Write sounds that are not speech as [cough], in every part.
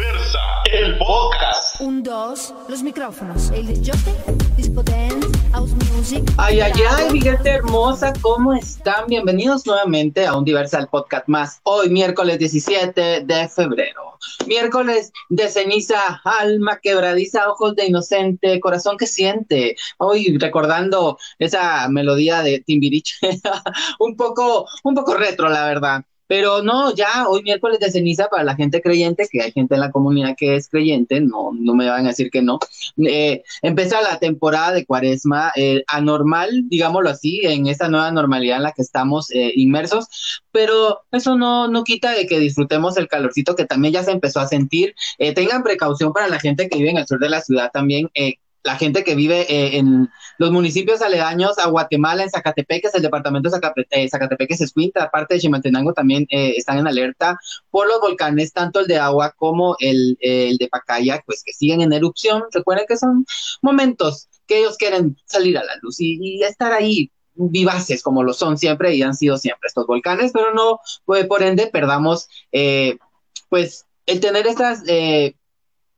Diversa, el podcast. Un, dos, los micrófonos. El disjockey, disco dance, house music. Ay, ay, ay, mi gente hermosa, ¿cómo están? Bienvenidos nuevamente a un Diversal Podcast más. Hoy, miércoles 17 de febrero. Miércoles de ceniza, alma quebradiza, ojos de inocente, corazón que siente. Hoy recordando esa melodía de Timbirich, [laughs] un poco, un poco retro, la verdad. Pero no, ya hoy miércoles de ceniza para la gente creyente, que hay gente en la comunidad que es creyente, no, no me van a decir que no. Eh, empieza la temporada de cuaresma eh, anormal, digámoslo así, en esta nueva normalidad en la que estamos eh, inmersos, pero eso no, no quita de que disfrutemos el calorcito que también ya se empezó a sentir. Eh, tengan precaución para la gente que vive en el sur de la ciudad también. Eh, la gente que vive eh, en los municipios aledaños a Guatemala, en Zacatepeques, el departamento de Zacape- eh, Zacatepeques, Escuintla, parte de Chimaltenango también eh, están en alerta por los volcanes, tanto el de agua como el, el de Pacaya, pues que siguen en erupción. Recuerden que son momentos que ellos quieren salir a la luz y, y estar ahí vivaces como lo son siempre y han sido siempre estos volcanes, pero no, pues, por ende, perdamos, eh, pues, el tener estas... Eh,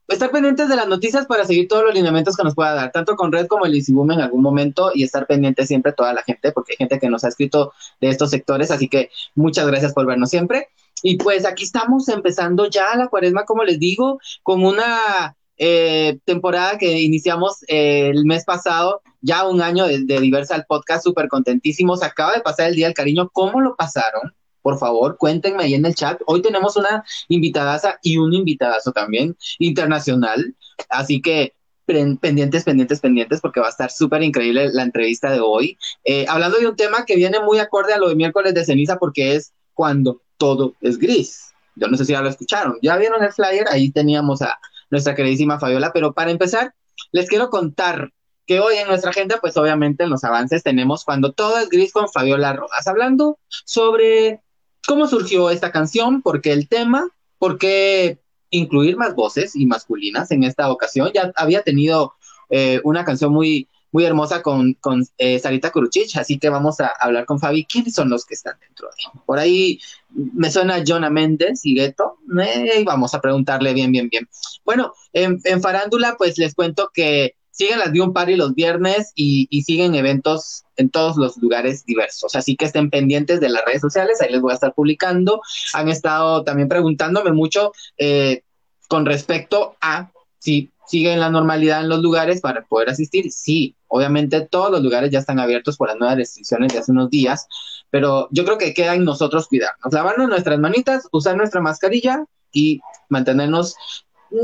estar pendientes de las noticias para seguir todos los lineamientos que nos pueda dar, tanto con Red como el ICIBUM en algún momento, y estar pendiente siempre toda la gente, porque hay gente que nos ha escrito de estos sectores, así que muchas gracias por vernos siempre. Y pues aquí estamos empezando ya la cuaresma, como les digo, con una eh, temporada que iniciamos eh, el mes pasado, ya un año de, de Diversal Podcast, súper contentísimos. Acaba de pasar el Día del Cariño, ¿cómo lo pasaron? Por favor, cuéntenme ahí en el chat. Hoy tenemos una invitadaza y un invitadazo también internacional. Así que pen- pendientes, pendientes, pendientes, porque va a estar súper increíble la entrevista de hoy. Eh, hablando de un tema que viene muy acorde a lo de miércoles de ceniza, porque es cuando todo es gris. Yo no sé si ya lo escucharon. Ya vieron el flyer, ahí teníamos a nuestra queridísima Fabiola, pero para empezar, les quiero contar que hoy en nuestra agenda, pues obviamente en los avances tenemos cuando todo es gris con Fabiola Rojas, hablando sobre cómo surgió esta canción, por qué el tema, por qué incluir más voces y masculinas en esta ocasión. Ya había tenido eh, una canción muy, muy hermosa con, con eh, Sarita Kuruchich, así que vamos a hablar con Fabi. ¿Quiénes son los que están dentro de? Por ahí me suena Jonah Méndez y Gueto, eh, y vamos a preguntarle bien, bien, bien. Bueno, en, en Farándula, pues les cuento que siguen las de un party los viernes y, y, siguen eventos en todos los lugares diversos. Así que estén pendientes de las redes sociales, ahí les voy a estar publicando. Han estado también preguntándome mucho eh, con respecto a si siguen la normalidad en los lugares para poder asistir. Sí, obviamente todos los lugares ya están abiertos por las nuevas restricciones de hace unos días, pero yo creo que queda en nosotros cuidarnos, lavarnos nuestras manitas, usar nuestra mascarilla y mantenernos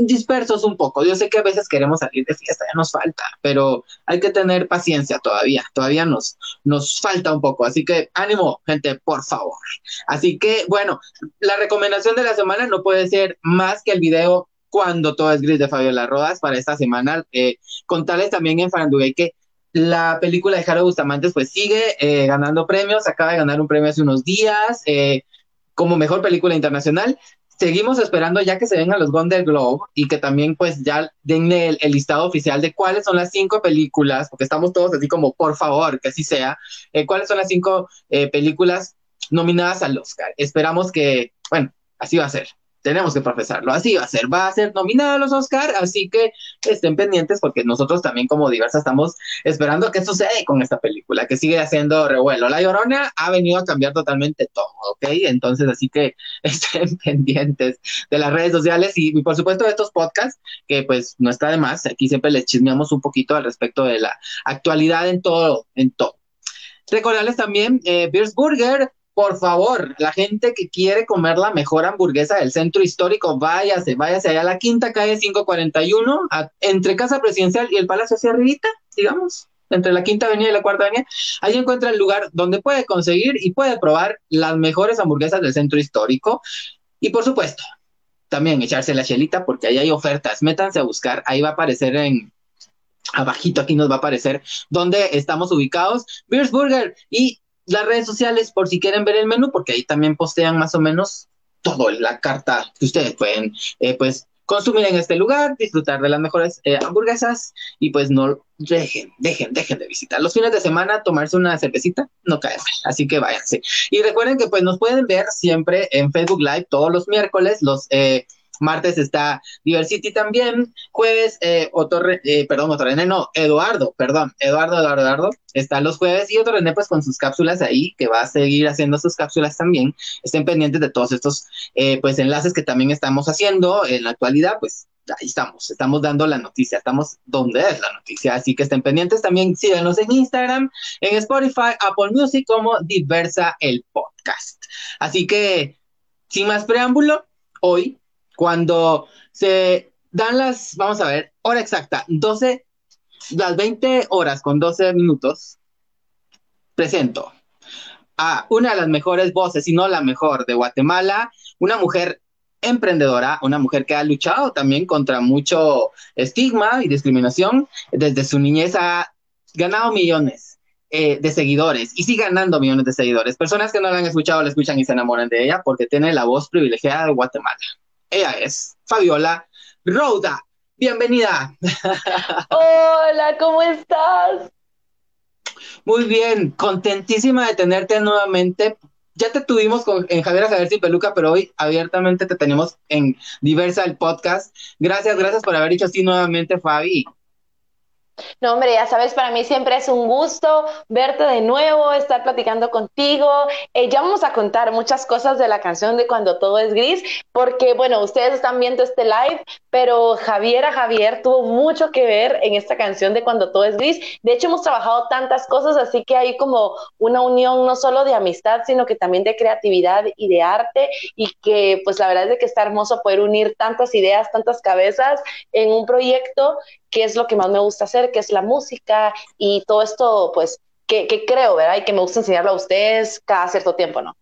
dispersos un poco. Yo sé que a veces queremos salir de fiesta, ya nos falta, pero hay que tener paciencia todavía, todavía nos, nos falta un poco. Así que ánimo, gente, por favor. Así que, bueno, la recomendación de la semana no puede ser más que el video Cuando todo es gris de Fabiola Rodas para esta semana. Eh, contarles también en Farandugay que la película de Jaro Bustamantes pues sigue eh, ganando premios, acaba de ganar un premio hace unos días eh, como mejor película internacional seguimos esperando ya que se vengan los Golden Globe y que también pues ya den el, el, listado oficial de cuáles son las cinco películas, porque estamos todos así como, por favor, que así sea, eh, cuáles son las cinco eh, películas nominadas al Oscar. Esperamos que, bueno, así va a ser. Tenemos que profesarlo, así va a ser, va a ser nominado a los Oscar, así que estén pendientes porque nosotros también como diversa estamos esperando qué sucede con esta película, que sigue haciendo revuelo. La Llorona ha venido a cambiar totalmente todo, ¿ok? Entonces, así que [laughs] estén pendientes de las redes sociales y, por supuesto de estos podcasts, que pues no está de más, aquí siempre les chismeamos un poquito al respecto de la actualidad en todo, en todo. Recordarles también, eh, Beers Burger, por favor, la gente que quiere comer la mejor hamburguesa del centro histórico, váyase, váyase allá a la quinta calle 541, a, entre Casa Presidencial y el Palacio hacia arribita, digamos, entre la quinta avenida y la cuarta avenida, ahí encuentra el lugar donde puede conseguir y puede probar las mejores hamburguesas del centro histórico. Y por supuesto, también echarse la chelita porque ahí hay ofertas. Métanse a buscar, ahí va a aparecer en, abajito aquí nos va a aparecer donde estamos ubicados, Beers Burger y las redes sociales por si quieren ver el menú, porque ahí también postean más o menos todo la carta que ustedes pueden, eh, pues, consumir en este lugar, disfrutar de las mejores eh, hamburguesas y pues no dejen, dejen, dejen de visitar. Los fines de semana tomarse una cervecita no cae así que váyanse. Y recuerden que pues nos pueden ver siempre en Facebook Live todos los miércoles, los... Eh, Martes está Diversity también. Jueves, eh, Otto, eh, perdón, Otto René, no, Eduardo, perdón, Eduardo, Eduardo, Eduardo, está los jueves y Otto René pues con sus cápsulas ahí, que va a seguir haciendo sus cápsulas también. Estén pendientes de todos estos eh, pues enlaces que también estamos haciendo en la actualidad, pues ahí estamos, estamos dando la noticia, estamos donde es la noticia, así que estén pendientes también, síganos en Instagram, en Spotify, Apple Music como Diversa el Podcast. Así que, sin más preámbulo, hoy, cuando se dan las, vamos a ver, hora exacta, 12, las 20 horas con 12 minutos, presento a una de las mejores voces, si no la mejor de Guatemala, una mujer emprendedora, una mujer que ha luchado también contra mucho estigma y discriminación. Desde su niñez ha ganado millones eh, de seguidores y sigue ganando millones de seguidores. Personas que no la han escuchado la escuchan y se enamoran de ella porque tiene la voz privilegiada de Guatemala. Ella es Fabiola Roda. Bienvenida. [laughs] Hola, ¿cómo estás? Muy bien, contentísima de tenerte nuevamente ya te tuvimos en Javier a sin peluca, pero hoy abiertamente te tenemos en Diversa el podcast. Gracias, gracias por haber dicho así nuevamente, Fabi. No, hombre, ya sabes, para mí siempre es un gusto verte de nuevo, estar platicando contigo. Eh, ya vamos a contar muchas cosas de la canción de Cuando todo es gris, porque, bueno, ustedes están viendo este live, pero Javiera Javier tuvo mucho que ver en esta canción de Cuando todo es gris. De hecho, hemos trabajado tantas cosas, así que hay como una unión no solo de amistad, sino que también de creatividad y de arte, y que, pues, la verdad es de que está hermoso poder unir tantas ideas, tantas cabezas en un proyecto que es lo que más me gusta hacer, que es la música y todo esto, pues, que, creo, ¿verdad? Y que me gusta enseñarlo a ustedes cada cierto tiempo, ¿no?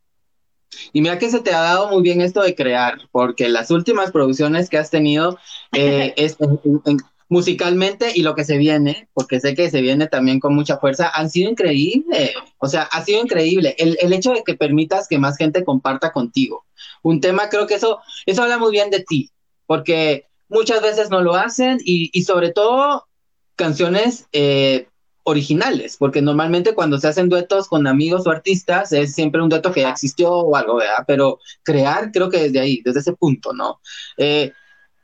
Y mira que se te ha dado muy bien esto de crear, porque las últimas producciones que has tenido eh, [laughs] es musicalmente y lo que se viene, porque sé que se viene también con mucha fuerza, han sido increíbles. O sea, ha sido increíble. El, el, hecho de que permitas que más gente comparta contigo. Un tema, creo que eso, eso habla muy bien de ti, porque muchas veces no lo hacen y, y sobre todo canciones eh, originales, porque normalmente cuando se hacen duetos con amigos o artistas es siempre un dueto que ya existió o algo, ¿verdad? Pero crear creo que desde ahí, desde ese punto, ¿no? Eh,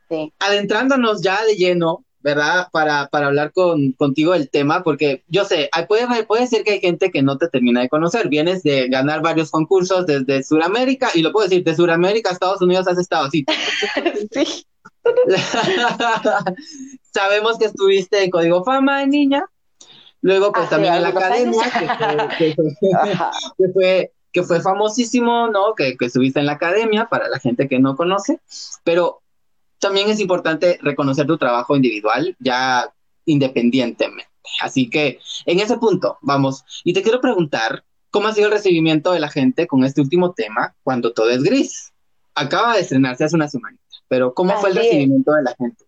sí. Adentrándonos ya de lleno, ¿verdad? Para, para hablar con, contigo del tema, porque yo sé, puede, puede ser que hay gente que no te termina de conocer, vienes de ganar varios concursos desde Sudamérica, y lo puedo decir, de Sudamérica a Estados Unidos has estado así. [laughs] sí. [laughs] Sabemos que estuviste en Código Fama niña, luego pues también en la academia, [laughs] [laughs] que fue, que fue, famosísimo, ¿no? Que, que estuviste en la academia para la gente que no conoce, pero también es importante reconocer tu trabajo individual ya independientemente. Así que en ese punto, vamos, y te quiero preguntar, ¿cómo ha sido el recibimiento de la gente con este último tema, cuando todo es gris? Acaba de estrenarse hace una semana pero ¿cómo fue el recibimiento de la gente?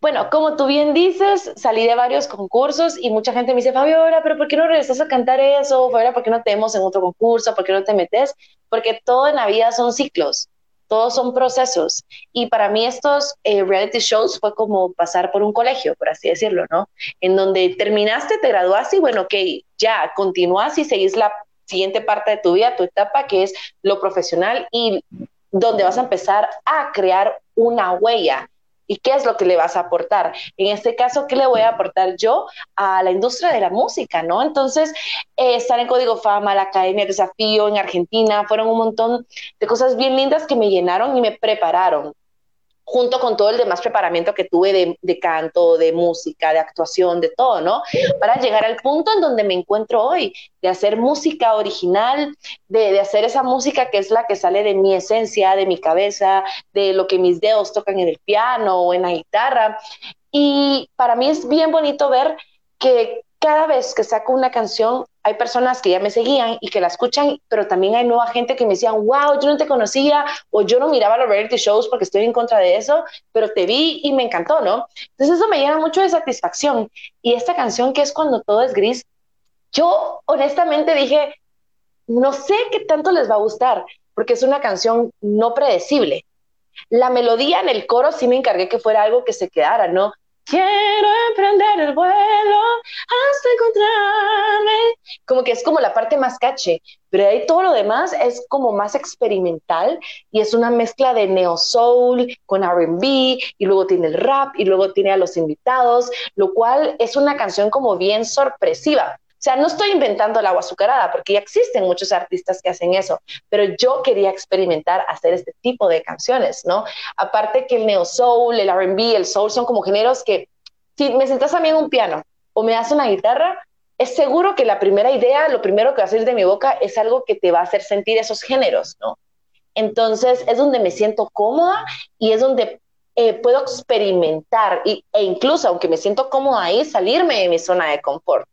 Bueno, como tú bien dices, salí de varios concursos y mucha gente me dice, Fabiola, pero ¿por qué no regresas a cantar eso? Fabiola, ¿por qué no te vemos en otro concurso? ¿Por qué no te metes? Porque todo en la vida son ciclos, todos son procesos. Y para mí estos eh, reality shows fue como pasar por un colegio, por así decirlo, ¿no? En donde terminaste, te graduaste y bueno, ok, ya, continúas y seguís la siguiente parte de tu vida, tu etapa, que es lo profesional y donde vas a empezar a crear una huella. ¿Y qué es lo que le vas a aportar? En este caso, ¿qué le voy a aportar yo a la industria de la música, no? Entonces, eh, estar en Código Fama, la Academia Desafío en Argentina, fueron un montón de cosas bien lindas que me llenaron y me prepararon junto con todo el demás preparamiento que tuve de, canto, de música, de actuación, de todo, ¿no? Para llegar al punto en donde me encuentro hoy, de hacer música original, de, hacer esa música que es la que sale de mi esencia, de mi cabeza, de lo que mis dedos tocan en el piano o en la guitarra. Y para mí es bien bonito ver que cada vez que saco una canción, hay personas que ya me seguían y que la escuchan, pero también hay nueva gente que me decían, wow, yo no te conocía o yo no miraba los reality shows porque estoy en contra de eso, pero te vi y me encantó, ¿no? Entonces eso me llena mucho de satisfacción. Y esta canción que es cuando todo es gris, yo honestamente dije, no sé qué tanto les va a gustar, porque es una canción no predecible. La melodía en el coro sí me encargué que fuera algo que se quedara, ¿no? Quiero emprender el vuelo hasta encontrarme. Como que es como la parte más cache, pero ahí todo lo demás es como más experimental y es una mezcla de neo soul con RB y luego tiene el rap y luego tiene a los invitados, lo cual es una canción como bien sorpresiva. O sea, no estoy inventando el agua azucarada porque ya existen muchos artistas que hacen eso, pero yo quería experimentar hacer este tipo de canciones, ¿no? Aparte que el neo soul, el R&B, el soul son como géneros que si me sentas a mí en un piano o me das una guitarra, es seguro que la primera idea, lo primero que va a salir de mi boca es algo que te va a hacer sentir esos géneros, ¿no? Entonces es donde me siento cómoda y es donde eh, puedo experimentar y, e incluso, aunque me siento cómoda ahí, salirme de mi zona de confort.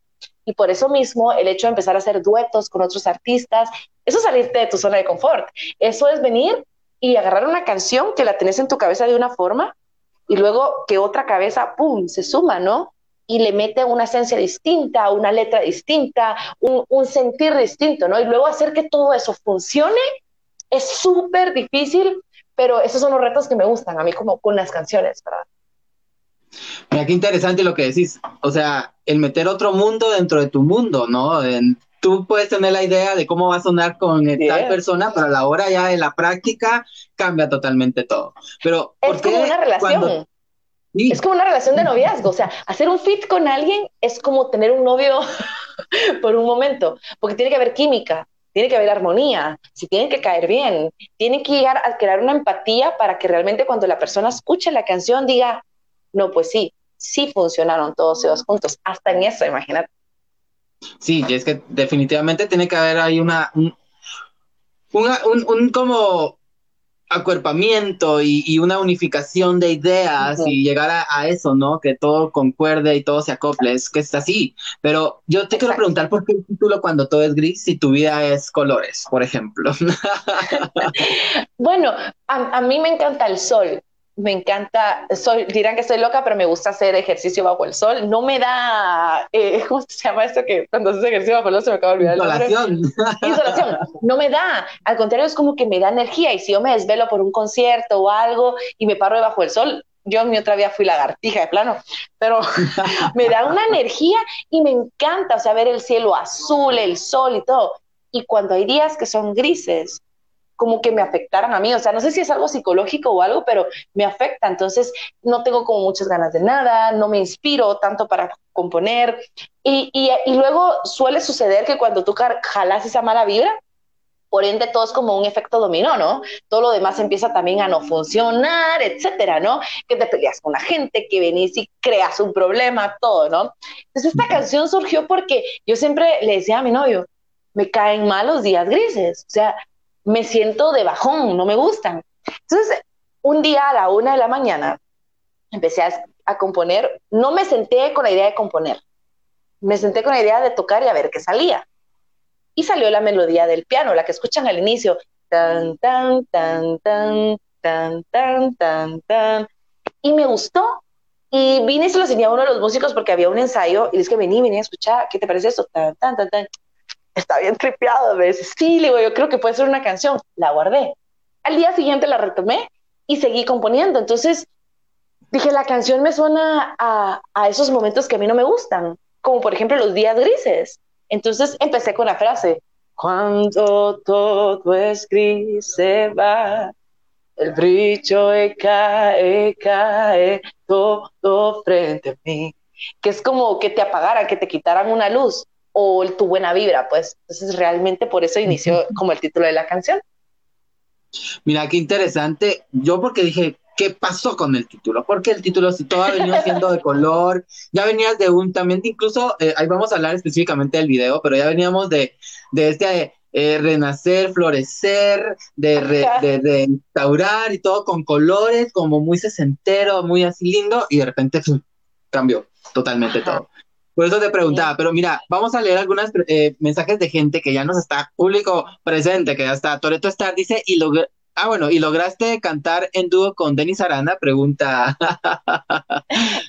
Y por eso mismo el hecho de empezar a hacer duetos con otros artistas, eso es salirte de tu zona de confort. Eso es venir y agarrar una canción que la tenés en tu cabeza de una forma y luego que otra cabeza, ¡pum!, se suma, ¿no? Y le mete una esencia distinta, una letra distinta, un, un sentir distinto, ¿no? Y luego hacer que todo eso funcione es súper difícil, pero esos son los retos que me gustan a mí como con las canciones, ¿verdad? Mira, qué interesante lo que decís. O sea, el meter otro mundo dentro de tu mundo, ¿no? tú puedes tener la idea de cómo va a sonar con tal persona, pero a la hora ya de la práctica cambia totalmente todo. Pero es como una relación. Es como una relación de noviazgo, o sea, hacer un fit con alguien es como tener un novio [laughs] por un momento, porque tiene que haber química, tiene que haber armonía, si tienen que caer bien, tiene que llegar a crear una empatía para que realmente cuando la persona escuche la canción diga, no, pues sí, sí funcionaron todos ellos juntos, hasta en eso, imagínate. Sí, y es que definitivamente tiene que haber ahí una, un, un, como acuerpamiento y, una unificación de ideas y llegar a, eso, ¿no? Que todo concuerde y todo se acople, es que es así. Pero yo te quiero preguntar por qué el título cuando todo es gris y tu vida es colores, por ejemplo. [laughs] bueno, a, a mí me encanta el sol me encanta, soy, dirán que estoy loca, pero me gusta hacer ejercicio bajo el sol. No me da, eh, [laughs] ¿cómo se llama esto? Que cuando haces ejercicio bajo el sol se me acaba de olvidar. Insolación. [laughs] Insolación. No me da. Al contrario, es como que me da energía. Y si yo me desvelo por un concierto o algo y me paro debajo del sol, yo en mi otra vida fui lagartija de plano, pero [laughs] me da una energía y me encanta, o sea, ver el cielo azul, el sol y todo. Y cuando hay días que son grises, como que me afectaran a mí. O sea, no sé si es algo psicológico o algo, pero me afecta. Entonces, no tengo como muchas ganas de nada, no me inspiro tanto para componer. Y, y, luego suele suceder que cuando tú jalas esa mala vibra, por ende todo es como un efecto dominó, ¿no? Todo lo demás empieza también a no funcionar, etcétera, ¿no? Que te peleas con la gente, que venís y creas un problema, todo, ¿no? Entonces esta canción surgió porque yo siempre le decía a mi novio, me caen mal los días grises, o sea, me siento de bajón, no me gustan. Entonces, un día a la una de la mañana empecé a, componer, no me senté con la idea de componer, me senté con la idea de tocar y a ver qué salía. Y salió la melodía del piano, la que escuchan al inicio, tan, tan, tan, tan, tan, tan, tan, tan. Y me gustó. Y vine y se lo enseñé a uno de los músicos porque había un ensayo y les que vení, vení a escuchar, ¿qué te parece eso? Tan, tan, tan, tan está bien tripeado. Me dice, sí, le digo, yo creo que puede ser una canción. La guardé. Al día siguiente la retomé y seguí componiendo. Entonces dije, la canción me suena a, a esos momentos que a mí no me gustan, como por ejemplo los días grises. Entonces empecé con la frase, cuando todo es gris se va, el brillo cae, cae todo frente a mí. Que es como que te apagaran, que te quitaran una luz o tu buena vibra, pues. Entonces, realmente por eso inició como el título de la canción. Mira, qué interesante. Yo porque dije, ¿qué pasó con el título? Porque el título, si todo ha venido [laughs] siendo de color, ya venías de un, también incluso, eh, ahí vamos a hablar específicamente del video, pero ya veníamos de, de este eh, renacer, florecer, de, de, de, instaurar y todo con colores, como muy sesentero, muy así lindo, y de repente cambió totalmente todo. Por eso te preguntaba, pero mira, vamos a leer algunos eh, mensajes de gente que ya nos está, público presente, que ya está. Toreto Star dice, y Ah, bueno, ¿y lograste cantar en dúo con Denis Aranda? Pregunta.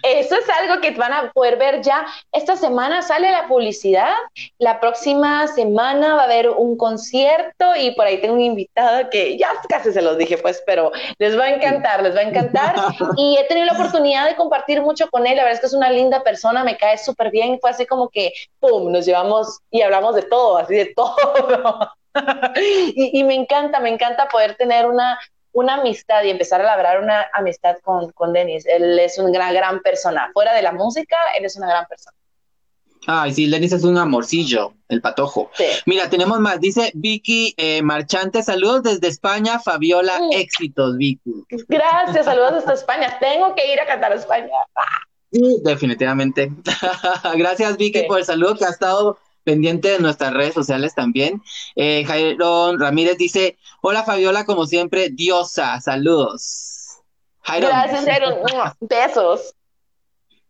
Eso es algo que van a poder ver ya. Esta semana sale la publicidad. La próxima semana va a haber un concierto y por ahí tengo un invitado que ya casi se los dije, pues, pero les va a encantar, les va a encantar. [laughs] Y he tenido la oportunidad de compartir mucho con él. La verdad es que es una linda persona, me cae súper bien. Fue así como que, ¡pum!, nos llevamos y hablamos de todo, así de todo. [laughs] y, me encanta, me encanta poder tener una, una amistad y empezar a labrar una amistad con, con Denis. Él es una gran persona. Fuera de la música, él es una gran persona. Ay, sí, Denis es un amorcillo, el patojo. Mira, tenemos más. Dice Vicky eh, Marchante, saludos desde España, Fabiola, mm. éxitos, Vicky. Gracias, saludos desde España. Tengo que ir a cantar a España. Sí, definitivamente. [laughs] Gracias, Vicky, por el saludo que ha estado pendiente de nuestras redes sociales también. Eh, Jairo Ramírez dice, hola Fabiola, como siempre, diosa, saludos. Gracias, Jairo. [laughs] Besos.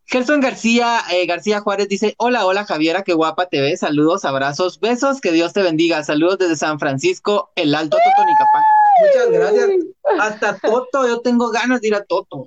Gerson García, eh, García Juárez dice, hola, hola Javiera, qué guapa te ves, saludos, abrazos, besos, que Dios te bendiga, saludos desde San Francisco, el Alto Totonicapán. Muchas gracias. Hasta Toto, yo tengo ganas de ir a Toto.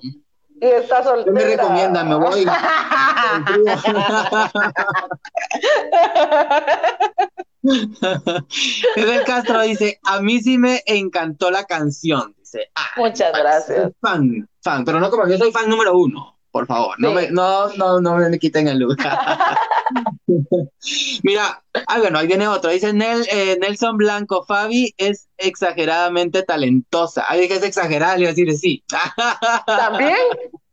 Y está soltera. me recomienda? Me voy. [laughs] Edel Castro dice, a mí sí me encantó la canción. Dice, muchas gracias. Fan, fan, pero no como yo soy fan número uno. Por favor, no, me, no, no, no me quiten el lugar. [laughs] Mira, ah, bueno, ahí viene otro. Dice Nel, eh, Nelson Blanco, Fabi es exageradamente talentosa. Ahí dije es exagerada, le iba a decir sí. [laughs] ¿También?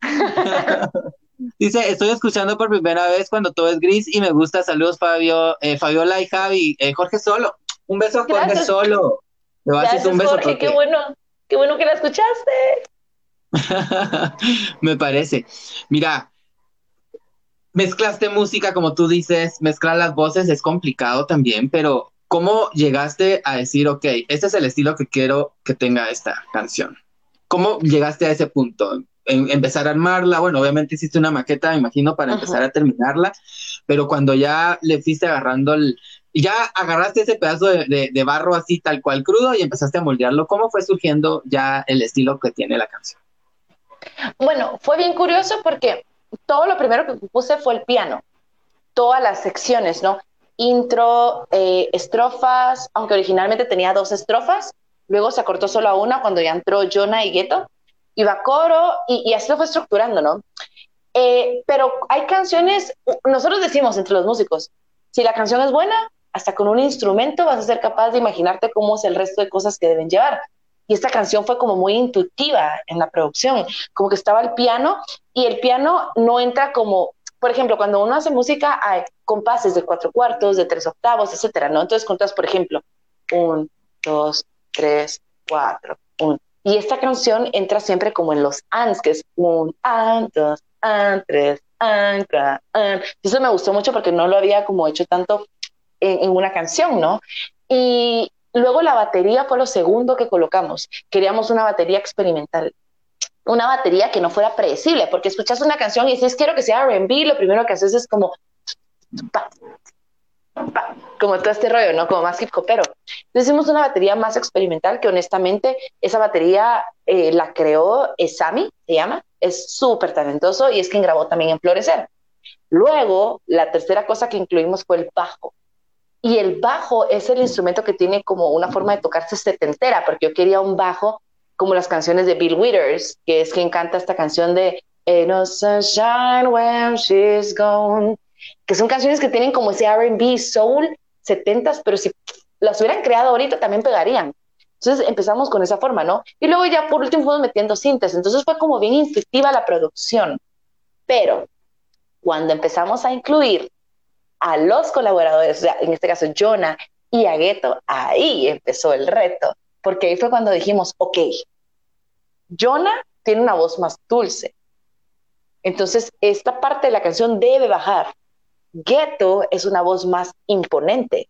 [laughs] Dice, estoy escuchando por primera vez cuando todo es gris y me gusta. Saludos, Fabio, eh, Fabiola y Javi. Eh, Jorge Solo. Un beso a Jorge Solo. Gracias, un beso Jorge, qué bueno, qué bueno que la escuchaste. [laughs] me parece. Mira, mezclaste música, como tú dices, mezclar las voces es complicado también, pero ¿cómo llegaste a decir, ok, este es el estilo que quiero que tenga esta canción? ¿Cómo llegaste a ese punto? empezar a armarla, bueno, obviamente hiciste una maqueta, me imagino, para empezar a terminarla, pero cuando ya le fuiste agarrando el, ya agarraste ese pedazo de, de, barro así tal cual crudo y empezaste a moldearlo, ¿cómo fue surgiendo ya el estilo que tiene la canción? Bueno, fue bien curioso porque todo lo primero que puse fue el piano, todas las secciones, ¿no? Intro, eh, estrofas, aunque originalmente tenía dos estrofas, luego se acortó solo a una cuando ya entró Jonah y Gueto, iba coro y, así lo fue estructurando, ¿no? Eh, pero hay canciones, nosotros decimos entre los músicos, si la canción es buena, hasta con un instrumento vas a ser capaz de imaginarte cómo es el resto de cosas que deben llevar. Y esta canción fue como muy intuitiva en la producción, como que estaba el piano y el piano no entra como, por ejemplo, cuando uno hace música hay compases de cuatro cuartos, de tres octavos, etcétera, ¿no? Entonces contas, por ejemplo, un, dos, tres, cuatro, un. Y esta canción entra siempre como en los ans, que es un, an, dos, an, tres, an, an. Eso me gustó mucho porque no lo había como hecho tanto en, en una canción, ¿no? Y, Luego la batería fue lo segundo que colocamos. Queríamos una batería experimental. Una batería que no fuera predecible, porque escuchas una canción y dices, quiero que sea RB, lo primero que haces es como, como todo este rollo, ¿no? Como más hip hopero. Hicimos una batería más experimental que honestamente esa batería eh, la creó Sami, se llama, es súper talentoso y es quien grabó también en Florecer. Luego, la tercera cosa que incluimos fue el bajo. Y el bajo es el instrumento que tiene como una forma de tocarse setentera, porque yo quería un bajo como las canciones de Bill Withers, que es quien canta esta canción de No Sunshine When She's Gone, que son canciones que tienen como ese RB, soul, setentas, pero si las hubieran creado ahorita también pegarían. Entonces empezamos con esa forma, ¿no? Y luego ya por último fuimos metiendo cintas, entonces fue como bien intuitiva la producción. Pero cuando empezamos a incluir a los colaboradores, en este caso Jonah y a Gueto, ahí empezó el reto, porque ahí fue cuando dijimos, ok, Jonah tiene una voz más dulce, entonces esta parte de la canción debe bajar. Gueto es una voz más imponente,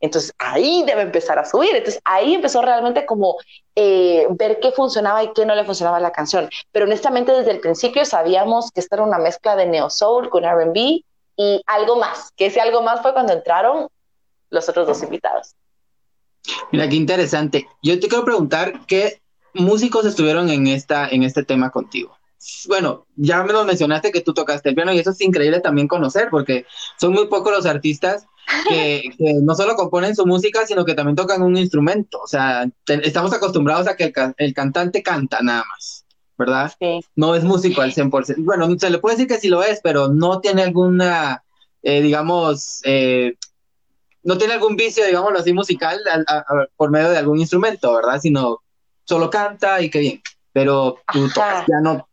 entonces ahí debe empezar a subir. Entonces ahí empezó realmente como eh, ver qué funcionaba y qué no le funcionaba a la canción. Pero honestamente desde el principio sabíamos que esta era una mezcla de neo soul con R&B y algo más, que ese algo más fue cuando entraron los otros dos invitados. Mira, qué interesante. Yo te quiero preguntar qué músicos estuvieron en, esta, en este tema contigo. Bueno, ya me lo mencionaste que tú tocaste el piano y eso es increíble también conocer porque son muy pocos los artistas que, [laughs] no solo componen su música, sino que también tocan un instrumento. O sea, estamos acostumbrados a que el, cantante canta nada más, ¿verdad? Sí. No es músico al 100%. Bueno, se le puede decir que sí lo es, pero no tiene alguna, eh, digamos, eh, no tiene algún vicio, digámoslo así, musical por medio de algún instrumento, ¿verdad? Sino solo canta y qué bien. Pero tú tocas piano,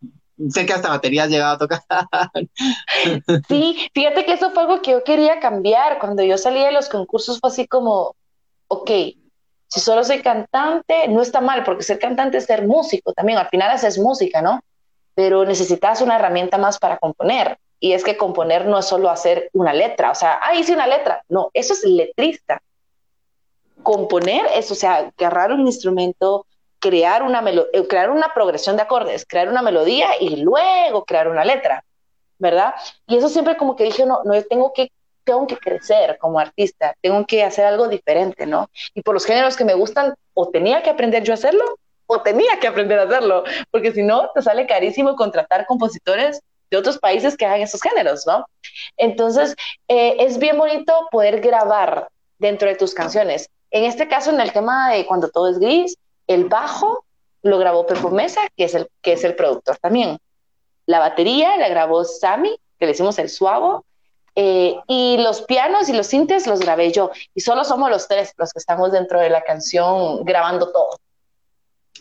sé que hasta batería has llegado a tocar. [laughs] Sí, fíjate que eso fue algo que yo quería cambiar. Cuando yo salí de los concursos fue así como, ok, si solo soy cantante, no está mal, porque ser cantante es ser músico también. Al final haces música, ¿no? Pero necesitas una herramienta más para componer. Y es que componer no es solo hacer una letra, o sea, ah, hice una letra. No, eso es letrista. Componer es, o sea, agarrar un instrumento, crear una, eh, crear una progresión de acordes, crear una melodía y luego crear una letra, ¿verdad? Y eso siempre como que dije, no, no, yo tengo que, tengo que crecer como artista, tengo que hacer algo diferente, ¿no? Y por los géneros que me gustan, o tenía que aprender yo a hacerlo, o tenía que aprender a hacerlo, porque si no, te sale carísimo contratar compositores de otros países que hagan esos géneros, ¿no? Entonces, eh, es bien bonito poder grabar dentro de tus canciones. En este caso, en el tema de Cuando todo es gris, el bajo lo grabó Pepo Mesa, que es el, que es el productor también. La batería la grabó Sammy, que le hicimos el suavo, eh, y los pianos y los sintes los grabé yo. Y solo somos los tres los que estamos dentro de la canción grabando todo.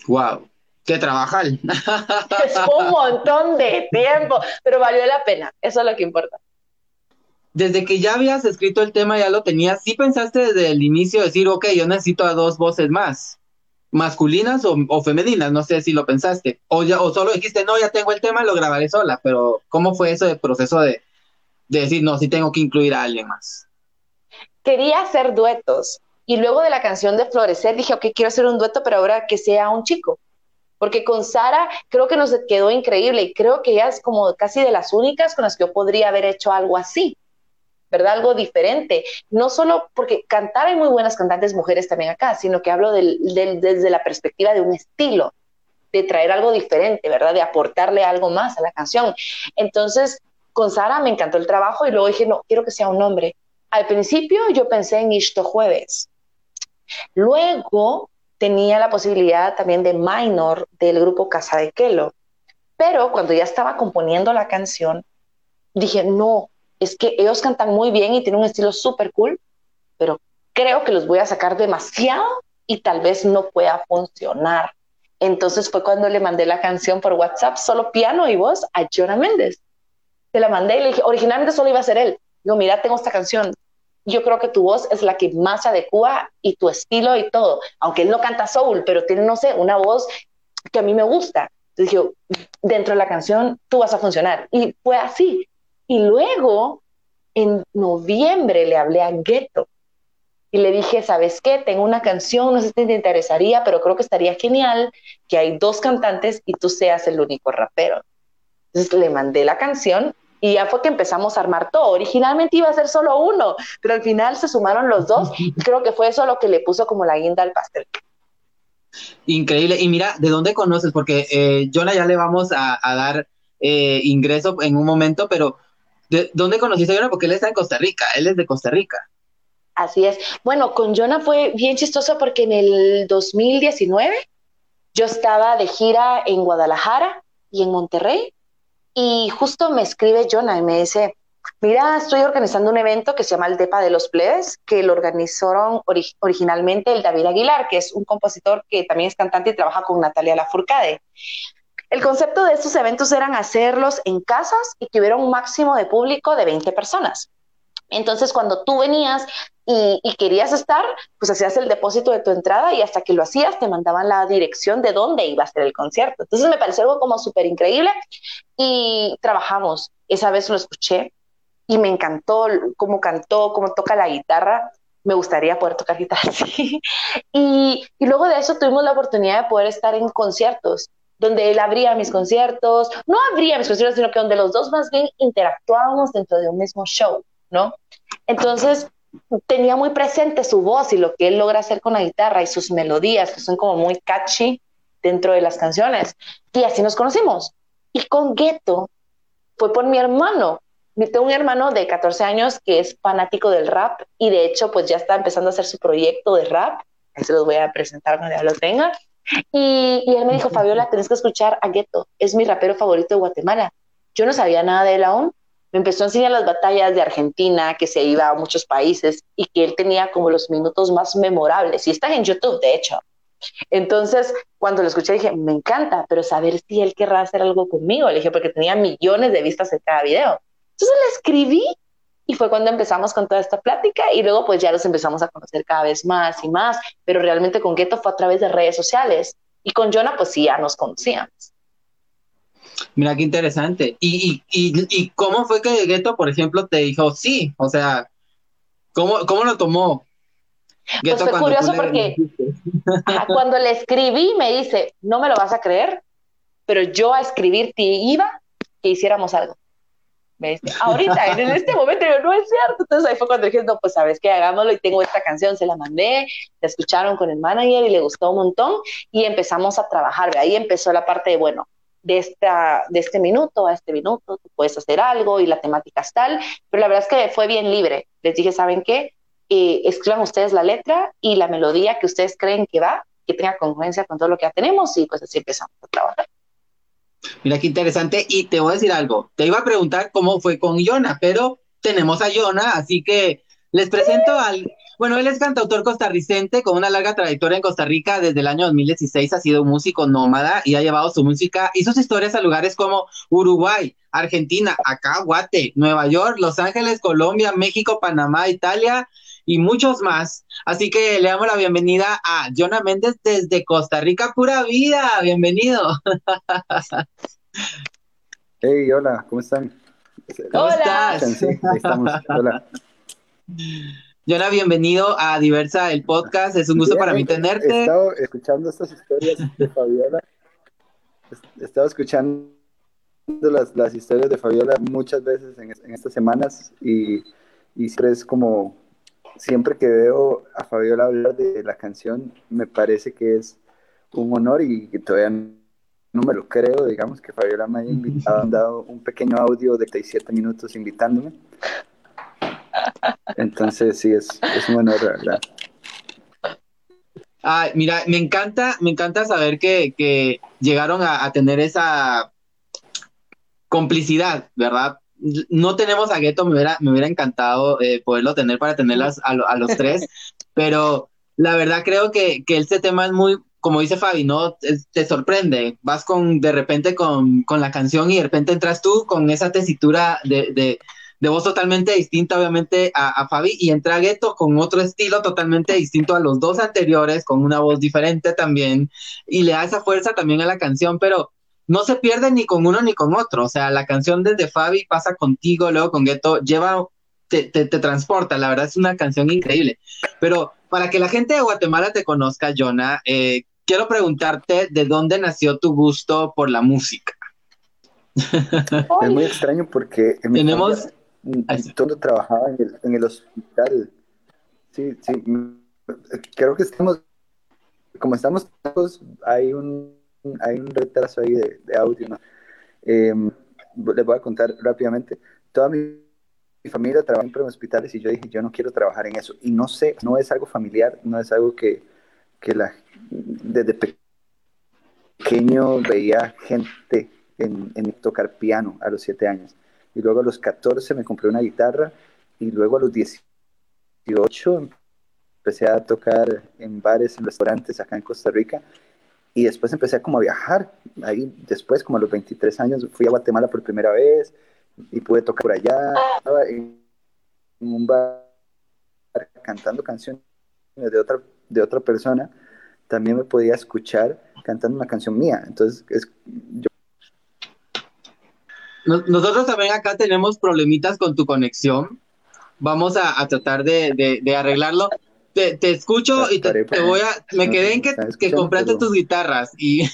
¡Wow! ¡Qué trabajar! [laughs] es un montón de tiempo, pero valió la pena. Eso es lo que importa. Desde que ya habías escrito el tema, ya lo tenías, ¿sí pensaste desde el inicio decir, ok, yo necesito a dos voces más? masculinas o, femeninas, no sé si lo pensaste, o, ya, o solo dijiste, no, ya tengo el tema, lo grabaré sola, pero ¿cómo fue ese proceso de, decir, no, sí tengo que incluir a alguien más? Quería hacer duetos y luego de la canción de Florecer dije, ok, quiero hacer un dueto, pero ahora que sea un chico, porque con Sara creo que nos quedó increíble y creo que ella es como casi de las únicas con las que yo podría haber hecho algo así. ¿verdad? Algo diferente. No solo porque cantar hay muy buenas cantantes mujeres también acá, sino que hablo desde la perspectiva de un estilo, de traer algo diferente, ¿verdad? De aportarle algo más a la canción. Entonces, con Sara me encantó el trabajo y luego dije, no, quiero que sea un hombre. Al principio yo pensé en Ishto Jueves. Luego tenía la posibilidad también de Minor del grupo Casa de Kelo. Pero cuando ya estaba componiendo la canción, dije, no, es que ellos cantan muy bien y tienen un estilo súper cool, pero creo que los voy a sacar demasiado y tal vez no pueda funcionar. Entonces fue cuando le mandé la canción por WhatsApp, solo piano y voz, a Jonah Méndez. Se la mandé y le dije, originalmente solo iba a ser él. Digo, mira, tengo esta canción. Yo creo que tu voz es la que más adecua y tu estilo y todo. Aunque él no canta soul, pero tiene, no sé, una voz que a mí me gusta. Entonces dije, dentro de la canción tú vas a funcionar. Y fue así. Y luego, en noviembre, le hablé a Ghetto y le dije, ¿sabes qué? Tengo una canción, no sé si te interesaría, pero creo que estaría genial que hay dos cantantes y tú seas el único rapero. Entonces le mandé la canción y ya fue que empezamos a armar todo. Originalmente iba a ser solo uno, pero al final se sumaron los dos y [laughs] creo que fue eso lo que le puso como la guinda al pastel. Increíble. Y mira, ¿de dónde conoces? Porque eh, Jonah ya le vamos a, dar eh, ingreso en un momento, pero dónde conociste a Jonah? Porque él está en Costa Rica, él es de Costa Rica. Así es. Bueno, con Jonah fue bien chistoso porque en el 2019 yo estaba de gira en Guadalajara y en Monterrey y justo me escribe Jonah y me dice, mira, estoy organizando un evento que se llama el Depa de los Plebes, que lo organizaron originalmente el David Aguilar, que es un compositor que también es cantante y trabaja con Natalia Lafourcade. El concepto de estos eventos eran hacerlos en casas y que hubiera un máximo de público de 20 personas. Entonces, cuando tú venías y, querías estar, pues hacías el depósito de tu entrada y hasta que lo hacías te mandaban la dirección de dónde iba a ser el concierto. Entonces me pareció algo como súper increíble y trabajamos. Esa vez lo escuché y me encantó cómo cantó, cómo toca la guitarra. Me gustaría poder tocar guitarra [laughs] así. Y, y luego de eso tuvimos la oportunidad de poder estar en conciertos donde él abría mis conciertos, no abría mis conciertos, sino que donde los dos más bien interactuábamos dentro de un mismo show, ¿no? Entonces, tenía muy presente su voz y lo que él logra hacer con la guitarra y sus melodías, que son como muy catchy dentro de las canciones. Y así nos conocimos. Y con Ghetto fue por mi hermano. Tengo un hermano de 14 años que es fanático del rap y de hecho pues ya está empezando a hacer su proyecto de rap. Ahí se los voy a presentar cuando ya lo tenga. Y, y él me dijo, [laughs] Fabiola, tienes que escuchar a Ghetto. Es mi rapero favorito de Guatemala. Yo no sabía nada de él aún, me empezó a enseñar las batallas de Argentina, que se iba a muchos países y que él tenía como los minutos más memorables. Y están en YouTube, de hecho. Entonces, cuando lo escuché, dije, me encanta, pero saber si él querrá hacer algo conmigo. Le dije, porque tenía millones de vistas en cada video. Entonces le escribí y fue cuando empezamos con toda esta plática y luego pues ya los empezamos a conocer cada vez más y más, pero realmente con Gueto fue a través de redes sociales y con Jonah pues sí ya nos conocíamos. Mira qué interesante. ¿Y, y, y, cómo fue que Gueto, por ejemplo, te dijo sí? O sea, ¿cómo, cómo lo tomó? pues fue curioso porque cuando le escribí me dice, no me lo vas a creer, pero yo a escribirte iba que hiciéramos algo. Me dice, ahorita, en este momento, yo, no es cierto. Entonces ahí fue cuando dije, no, pues sabes que hagámoslo y tengo esta canción, se la mandé, la escucharon con el manager y le gustó un montón y empezamos a trabajar. Ahí empezó la parte de, bueno, de, esta, de este minuto a este minuto, tú puedes hacer algo y la temática es tal, pero la verdad es que fue bien libre. Les dije, ¿saben qué? Eh, escriban ustedes la letra y la melodía que ustedes creen que va, que tenga congruencia con todo lo que ya tenemos y pues así empezamos a trabajar. Mira qué interesante y te voy a decir algo, te iba a preguntar cómo fue con Yona, pero tenemos a Yona, así que les presento al bueno, él es cantautor costarricense con una larga trayectoria en Costa Rica. Desde el año 2016 ha sido músico nómada y ha llevado su música y sus historias a lugares como Uruguay, Argentina, acá, Guate, Nueva York, Los Ángeles, Colombia, México, Panamá, Italia y muchos más. Así que le damos la bienvenida a Jonah Méndez desde Costa Rica, pura vida. Bienvenido. [laughs] Hey, hola, ¿cómo están? ¿Cómo hola. Estás? Sí, estamos. Hola. [laughs] Yona, bienvenido a Diversa, el podcast. Es un gusto para mí tenerte. He estado escuchando estas historias de Fabiola. He estado escuchando las, las historias de Fabiola muchas veces en, en estas semanas y, y, siempre es como, siempre que veo a Fabiola hablar de la canción, me parece que es un honor y que todavía no me lo creo, digamos, que Fabiola me haya invitado, han dado un pequeño audio de 37 minutos invitándome. Entonces sí, es, es un honor, ¿verdad? Ay, mira, me encanta, me encanta saber que, que llegaron a, a, tener esa complicidad, ¿verdad? No tenemos a Gueto, me hubiera, me hubiera encantado eh, poderlo tener para tenerlas a, a, los tres, [laughs] pero la verdad creo que, que este tema es muy, como dice Fabi, ¿no? Te sorprende, vas con, de repente con, con la canción y de repente entras tú con esa tesitura de, de de voz totalmente distinta, obviamente, a, a Fabi, y entra Gueto con otro estilo totalmente distinto a los dos anteriores, con una voz diferente también, y le da esa fuerza también a la canción, pero no se pierde ni con uno ni con otro, o sea, la canción desde Fabi pasa contigo, luego con Gueto, lleva, te, te, te transporta, la verdad es una canción increíble, pero para que la gente de Guatemala te conozca, Jonah, eh, quiero preguntarte de dónde nació tu gusto por la música. Es muy extraño porque tenemos familia todo trabajaba en el, en el hospital. Sí, sí. Creo que estamos, como estamos todos, hay un, hay un retraso ahí de, audio. Eh, les voy a contar rápidamente. Toda mi, mi familia trabaja en hospitales y yo dije, yo no quiero trabajar en eso. Y no sé, no es algo familiar, no es algo que, que la, desde pequeño veía gente en, en tocar piano a los siete años y luego a los 14 me compré una guitarra y luego a los 18 empecé a tocar en bares, en restaurantes acá en Costa Rica y después empecé como a viajar. Ahí después, como a los 23 años, fui a Guatemala por primera vez y pude tocar por allá, en un bar cantando canciones de otra, de otra persona, también me podía escuchar cantando una canción mía. Entonces, es, yo nosotros también acá tenemos problemitas con tu conexión. Vamos a, a tratar de, de, de, arreglarlo. Te, te escucho y te, te, voy a. Me quedé en que, que compraste tus guitarras y. [laughs]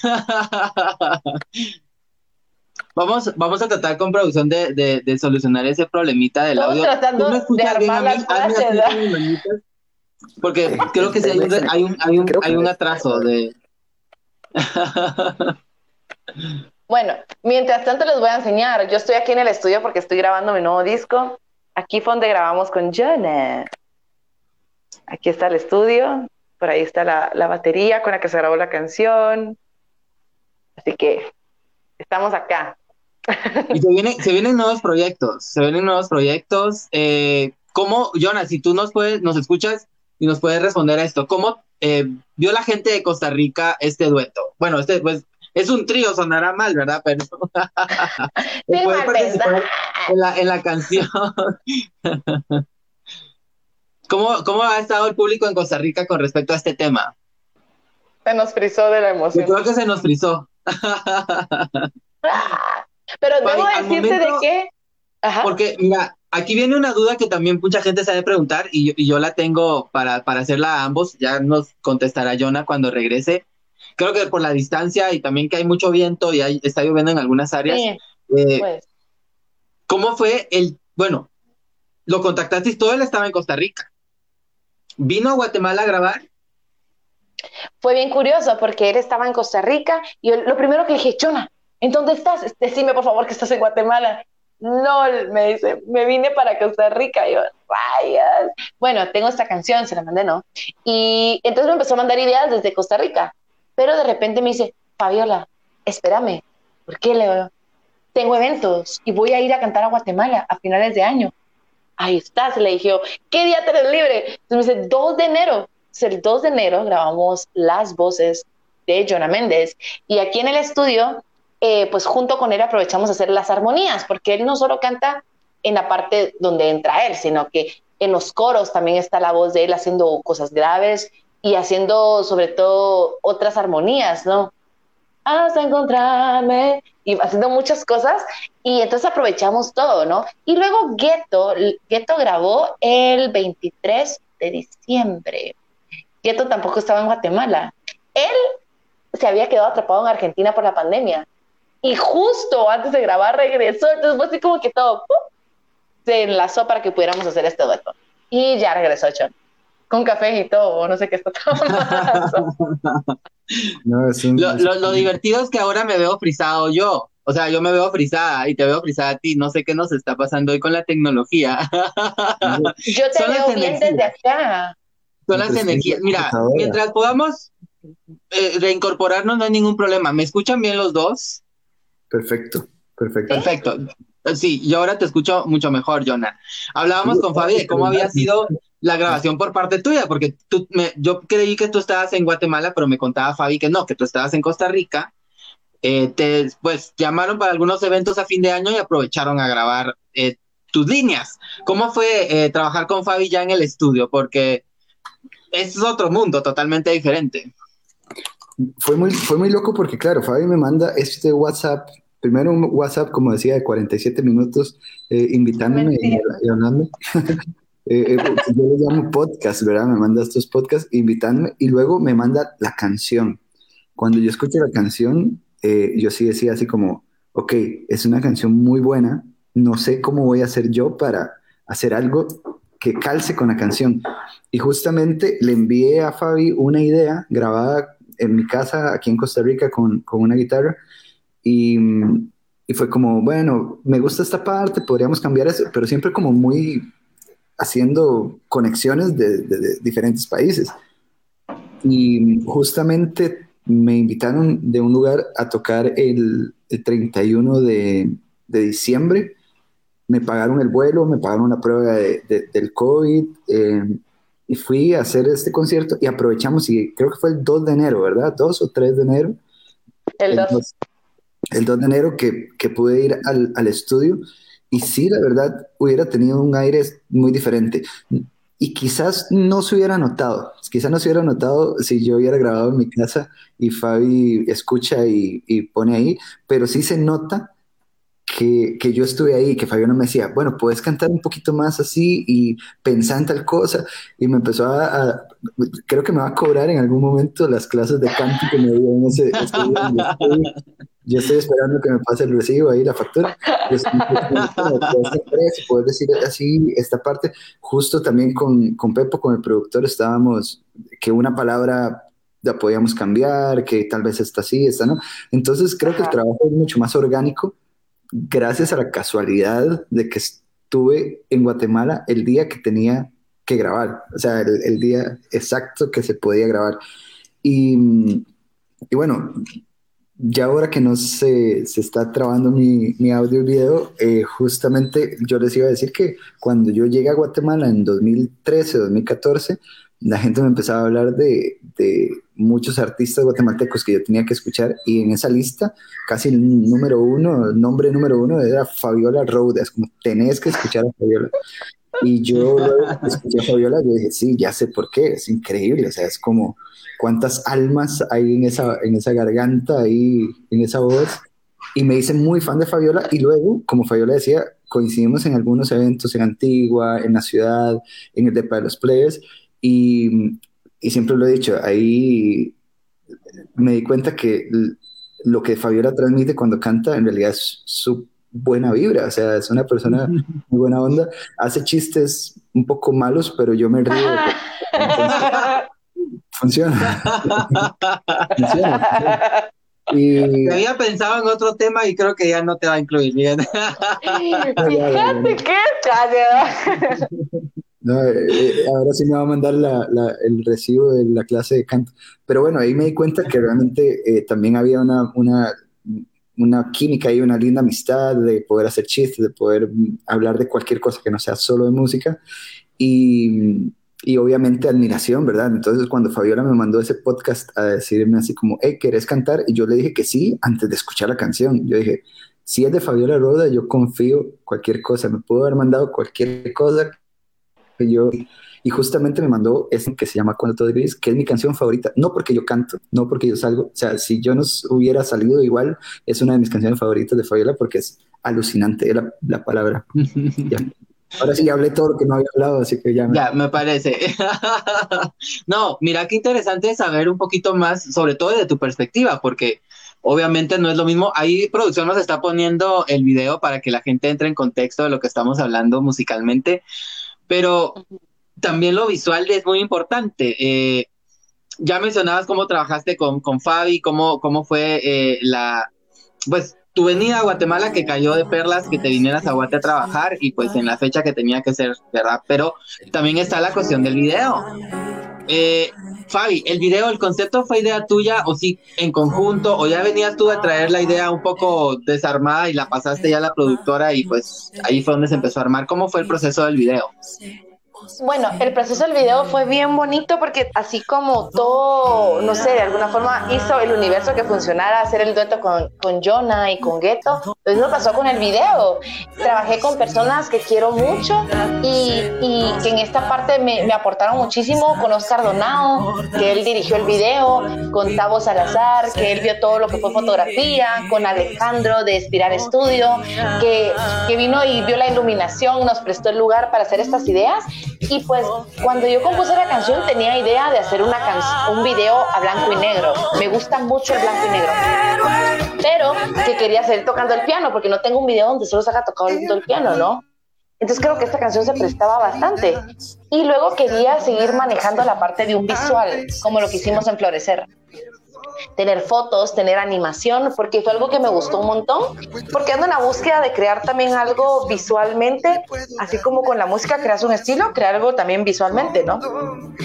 Vamos, vamos a tratar con producción de, de, de solucionar ese problemita del audio. Porque creo que sí hay un, hay un, hay un, hay un atraso de... [laughs] [laughs] Bueno, mientras tanto les voy a enseñar. Yo estoy aquí en el estudio porque estoy grabando mi nuevo disco. Aquí fue donde grabamos con Jonah. Aquí está el estudio. Por ahí está la, la batería con la que se grabó la canción. Así que estamos acá. Y se vienen, se vienen nuevos proyectos, se vienen nuevos proyectos. Eh, ¿Cómo, Jonas, si tú nos puedes, nos escuchas y nos puedes responder a esto, ¿cómo eh, vio la gente de Costa Rica este dueto? Bueno, este pues es un trío, sonará mal, ¿verdad? Pero [laughs] puede participar en la, en la canción. [laughs] ¿Cómo, ¿Cómo ha estado el público en Costa Rica con respecto a este tema? Se nos frizó de la Yo emoción. creo que se nos frizó. [laughs] Pero debo decirte momento- de. Ajá. Porque, mira, aquí viene una duda que también mucha gente sabe preguntar y yo, y yo la tengo para, para hacerla a ambos. Ya nos contestará Jonah cuando regrese. Creo que por la distancia y también que hay mucho viento y hay, está lloviendo en algunas áreas. Sí, eh, pues. ¿Cómo fue el, bueno, lo contactaste y todo él estaba en Costa Rica? ¿Vino a Guatemala a grabar? Fue bien curioso porque él estaba en Costa Rica y yo- lo primero que le dije, Chona, ¿en dónde estás? Decime por favor que estás en Guatemala. No, me dice, me vine para Costa Rica. Y yo, rayas. Bueno, tengo esta canción, se la mandé, ¿no? Y entonces me empezó a mandar ideas desde Costa Rica. Pero de repente me dice, Fabiola, espérame. ¿Por qué, Leo? Tengo eventos y voy a ir a cantar a Guatemala a finales de año. Ahí estás, le dije ¿qué día tenés libre? Entonces me dice, 2 de enero. Entonces, el 2 de enero grabamos las voces de Jonah Méndez y aquí en el estudio, eh, pues junto con él aprovechamos a hacer las armonías, porque él no solo canta en la parte donde entra él, sino que en los coros también está la voz de él haciendo cosas graves y haciendo sobre todo otras armonías, ¿no? Hasta encontrarme y haciendo muchas cosas y entonces aprovechamos todo, ¿no? Y luego Ghetto, Ghetto grabó el 23 de diciembre. Ghetto tampoco estaba en Guatemala. Él se había quedado atrapado en Argentina por la pandemia. Y justo antes de grabar regresó. Entonces fue así como que todo se enlazó para que pudiéramos hacer este dueto. Y ya regresó John. Con café y todo, no sé qué está [laughs] tomando. No, es un- Lo, lo- lo divertido es que ahora me veo frisado yo. O sea, yo me veo frisada y te veo frisada a ti. No sé qué nos está pasando hoy con la tecnología. [laughs] Yo te Son las veo bien energías. desde acá. Son las Mientras energías. Mira, mientras podamos eh, reincorporarnos, no hay ningún problema. ¿Me escuchan bien los dos? Perfecto, perfecto. Perfecto. Sí, yo ahora te escucho mucho mejor, Jonah. Hablábamos con Fabi de cómo había sido la grabación por parte tuya, porque tú, me, yo creí que tú estabas en Guatemala, pero me contaba Fabi que no, que tú estabas en Costa Rica. Eh, te, pues llamaron para algunos eventos a fin de año y aprovecharon a grabar eh, tus líneas. ¿Cómo fue eh, trabajar con Fabi ya en el estudio? Porque es otro mundo totalmente diferente. Fue muy, fue muy loco porque, claro, Fabi me manda este WhatsApp, primero un WhatsApp, como decía, de 47 minutos, eh, invitándome y, y hablando. [laughs] Eh, eh, yo le llamo podcast, ¿verdad? Me manda estos podcasts invitándome y luego me manda la canción. Cuando yo escucho la canción, eh, yo sí decía así como, ok, es una canción muy buena, no sé cómo voy a hacer yo para hacer algo que calce con la canción. Y justamente le envié a Fabi una idea grabada en mi casa aquí en Costa Rica con, con una guitarra y, y fue como, bueno, me gusta esta parte, podríamos cambiar eso, pero siempre como muy haciendo conexiones de, de- de diferentes países. Y justamente me invitaron de un lugar a tocar el, el 31 de, de diciembre. Me pagaron el vuelo, me pagaron la prueba de- de- del COVID eh, y fui a hacer este concierto y aprovechamos y creo que fue el 2 de enero, ¿verdad? 2 o 3 de enero. El dos. dos- el 2 de enero que, que pude ir al, al estudio y sí, la verdad, hubiera tenido un aire muy diferente. Y quizás no se hubiera notado, quizás no se hubiera notado si yo hubiera grabado en mi casa y Fabi escucha y, y pone ahí, pero sí se nota que, que yo estuve ahí, que Fabiana me decía, bueno, puedes cantar un poquito más así y pensar en tal cosa. Y me empezó a, a- creo que me va a cobrar en algún momento las clases de canto que me dio en ese, ese el yo estoy esperando que me pase el recibo ahí, la factura. [laughs] Pues, poder decir así esta parte. Justo también con, con Pepo, con el productor, estábamos que una palabra la podíamos cambiar, que tal vez está así, está no. Entonces creo que el trabajo es mucho más orgánico gracias a la casualidad de que estuve en Guatemala el día que tenía que grabar, o sea, el, día exacto que se podía grabar. Y, y bueno, ya ahora que no se, se está trabando mi, mi, audio y video, eh, justamente yo les iba a decir que cuando yo llegué a Guatemala en 2013, 2014, la gente me empezaba a hablar de, de, muchos artistas guatemaltecos que yo tenía que escuchar y en esa lista casi el número uno, el nombre número uno era Fabiola Rodas, como tenés que escuchar a Fabiola. Y yo [laughs] escuché a Fabiola y dije, sí, ya sé por qué, es increíble, o sea, es como cuántas almas hay en esa, en esa garganta, ahí, en esa voz. Y me hice muy fan de Fabiola y luego, como Fabiola decía, coincidimos en algunos eventos en Antigua, en la ciudad, en el Depa de los Players y, y siempre lo he dicho, ahí me di cuenta que lo que Fabiola transmite cuando canta en realidad es su buena vibra, o sea, es una persona [laughs] muy buena onda, hace chistes un poco malos, pero yo me río. [laughs] [laughs] funciona. funciona. Y... Había pensado en otro tema y creo que ya no te va a incluir. Fíjate que no, eh, eh, ahora sí me va a mandar la, la, el recibo de la clase de canto. Pero bueno, ahí me di cuenta que realmente eh, también había una, una, una química y una linda amistad de poder hacer chistes, de poder hablar de cualquier cosa que no sea solo de música. Y, y obviamente admiración, ¿verdad? Entonces cuando Fabiola me mandó ese podcast a decirme así como, hey, ¿querés cantar? Y yo le dije que sí antes de escuchar la canción. Yo dije, si es de Fabiola Roda, yo confío cualquier cosa. Me pudo haber mandado cualquier cosa que yo... Y justamente me mandó ese que se llama Cuando todo gris, que es mi canción favorita. No porque yo canto, no porque yo salgo. O sea, si yo no hubiera salido igual, es una de mis canciones favoritas de Fabiola porque es alucinante la, la palabra. Ahora sí hablé todo lo que no había hablado, así que ya me... Ya, me parece. [laughs] no, mira qué interesante saber un poquito más, sobre todo de tu perspectiva, porque obviamente no es lo mismo. Ahí producción nos está poniendo el video para que la gente entre en contexto de lo que estamos hablando musicalmente, pero también lo visual es muy importante. Eh, ya mencionabas cómo trabajaste con, con Fabi, cómo, cómo fue eh, la, pues tu venida a Guatemala que cayó de perlas que te vinieras a Guate a trabajar y pues en la fecha que tenía que ser, ¿verdad? Pero también está la cuestión del video. Eh, Fabi, ¿el video, el concepto fue idea tuya o sí en conjunto o ya venías tú a traer la idea un poco desarmada y la pasaste ya a la productora y pues ahí fue donde se empezó a armar? ¿Cómo fue el proceso del video? Bueno, el proceso del video fue bien bonito porque así como todo, no sé, de alguna forma hizo el universo que funcionara, hacer el dueto con, con Jonah y con Ghetto, lo mismo pasó con el video. Trabajé con personas que quiero mucho y, y que en esta parte me, me, aportaron muchísimo, con Oscar Donao, que él dirigió el video, con Tavo Salazar, que él vio todo lo que fue fotografía, con Alejandro de Espiral Studio, que, que vino y vio la iluminación, nos prestó el lugar para hacer estas ideas y pues cuando yo compuse la canción tenía idea de hacer un video a blanco y negro. Me gusta mucho el blanco y negro. Pero que quería seguir tocando el piano, porque no tengo un video donde solo se haga tocado el piano, ¿no? Entonces creo que esta canción se prestaba bastante. Y luego quería seguir manejando la parte de un visual, como lo que hicimos en Florecer tener fotos, tener animación, porque fue algo que me gustó un montón, porque ando en la búsqueda de crear también algo visualmente, así como con la música creas un estilo, crear algo también visualmente, ¿no?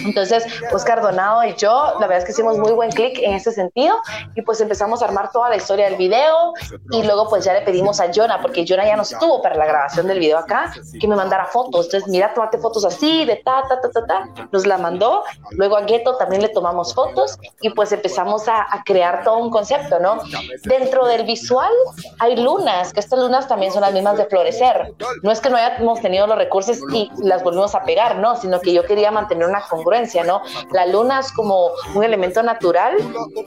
Entonces, Oscar Donado y yo, la verdad es que hicimos muy buen clic en ese sentido y pues empezamos a armar toda la historia del video y luego pues ya le pedimos a Jonah, porque Jonah ya no estuvo para la grabación del video acá, que me mandara fotos. Entonces, mira, tomate fotos así, de ta, ta, ta, ta, ta. Nos la mandó. Luego a Ghetto también le tomamos fotos y pues empezamos a, a crear todo un concepto, ¿no? Dentro del visual hay lunas, que estas lunas también son las mismas de florecer. No es que no hayamos tenido los recursos y las volvimos a pegar, no, sino que yo quería mantener una congruencia, ¿no? La luna es como un elemento natural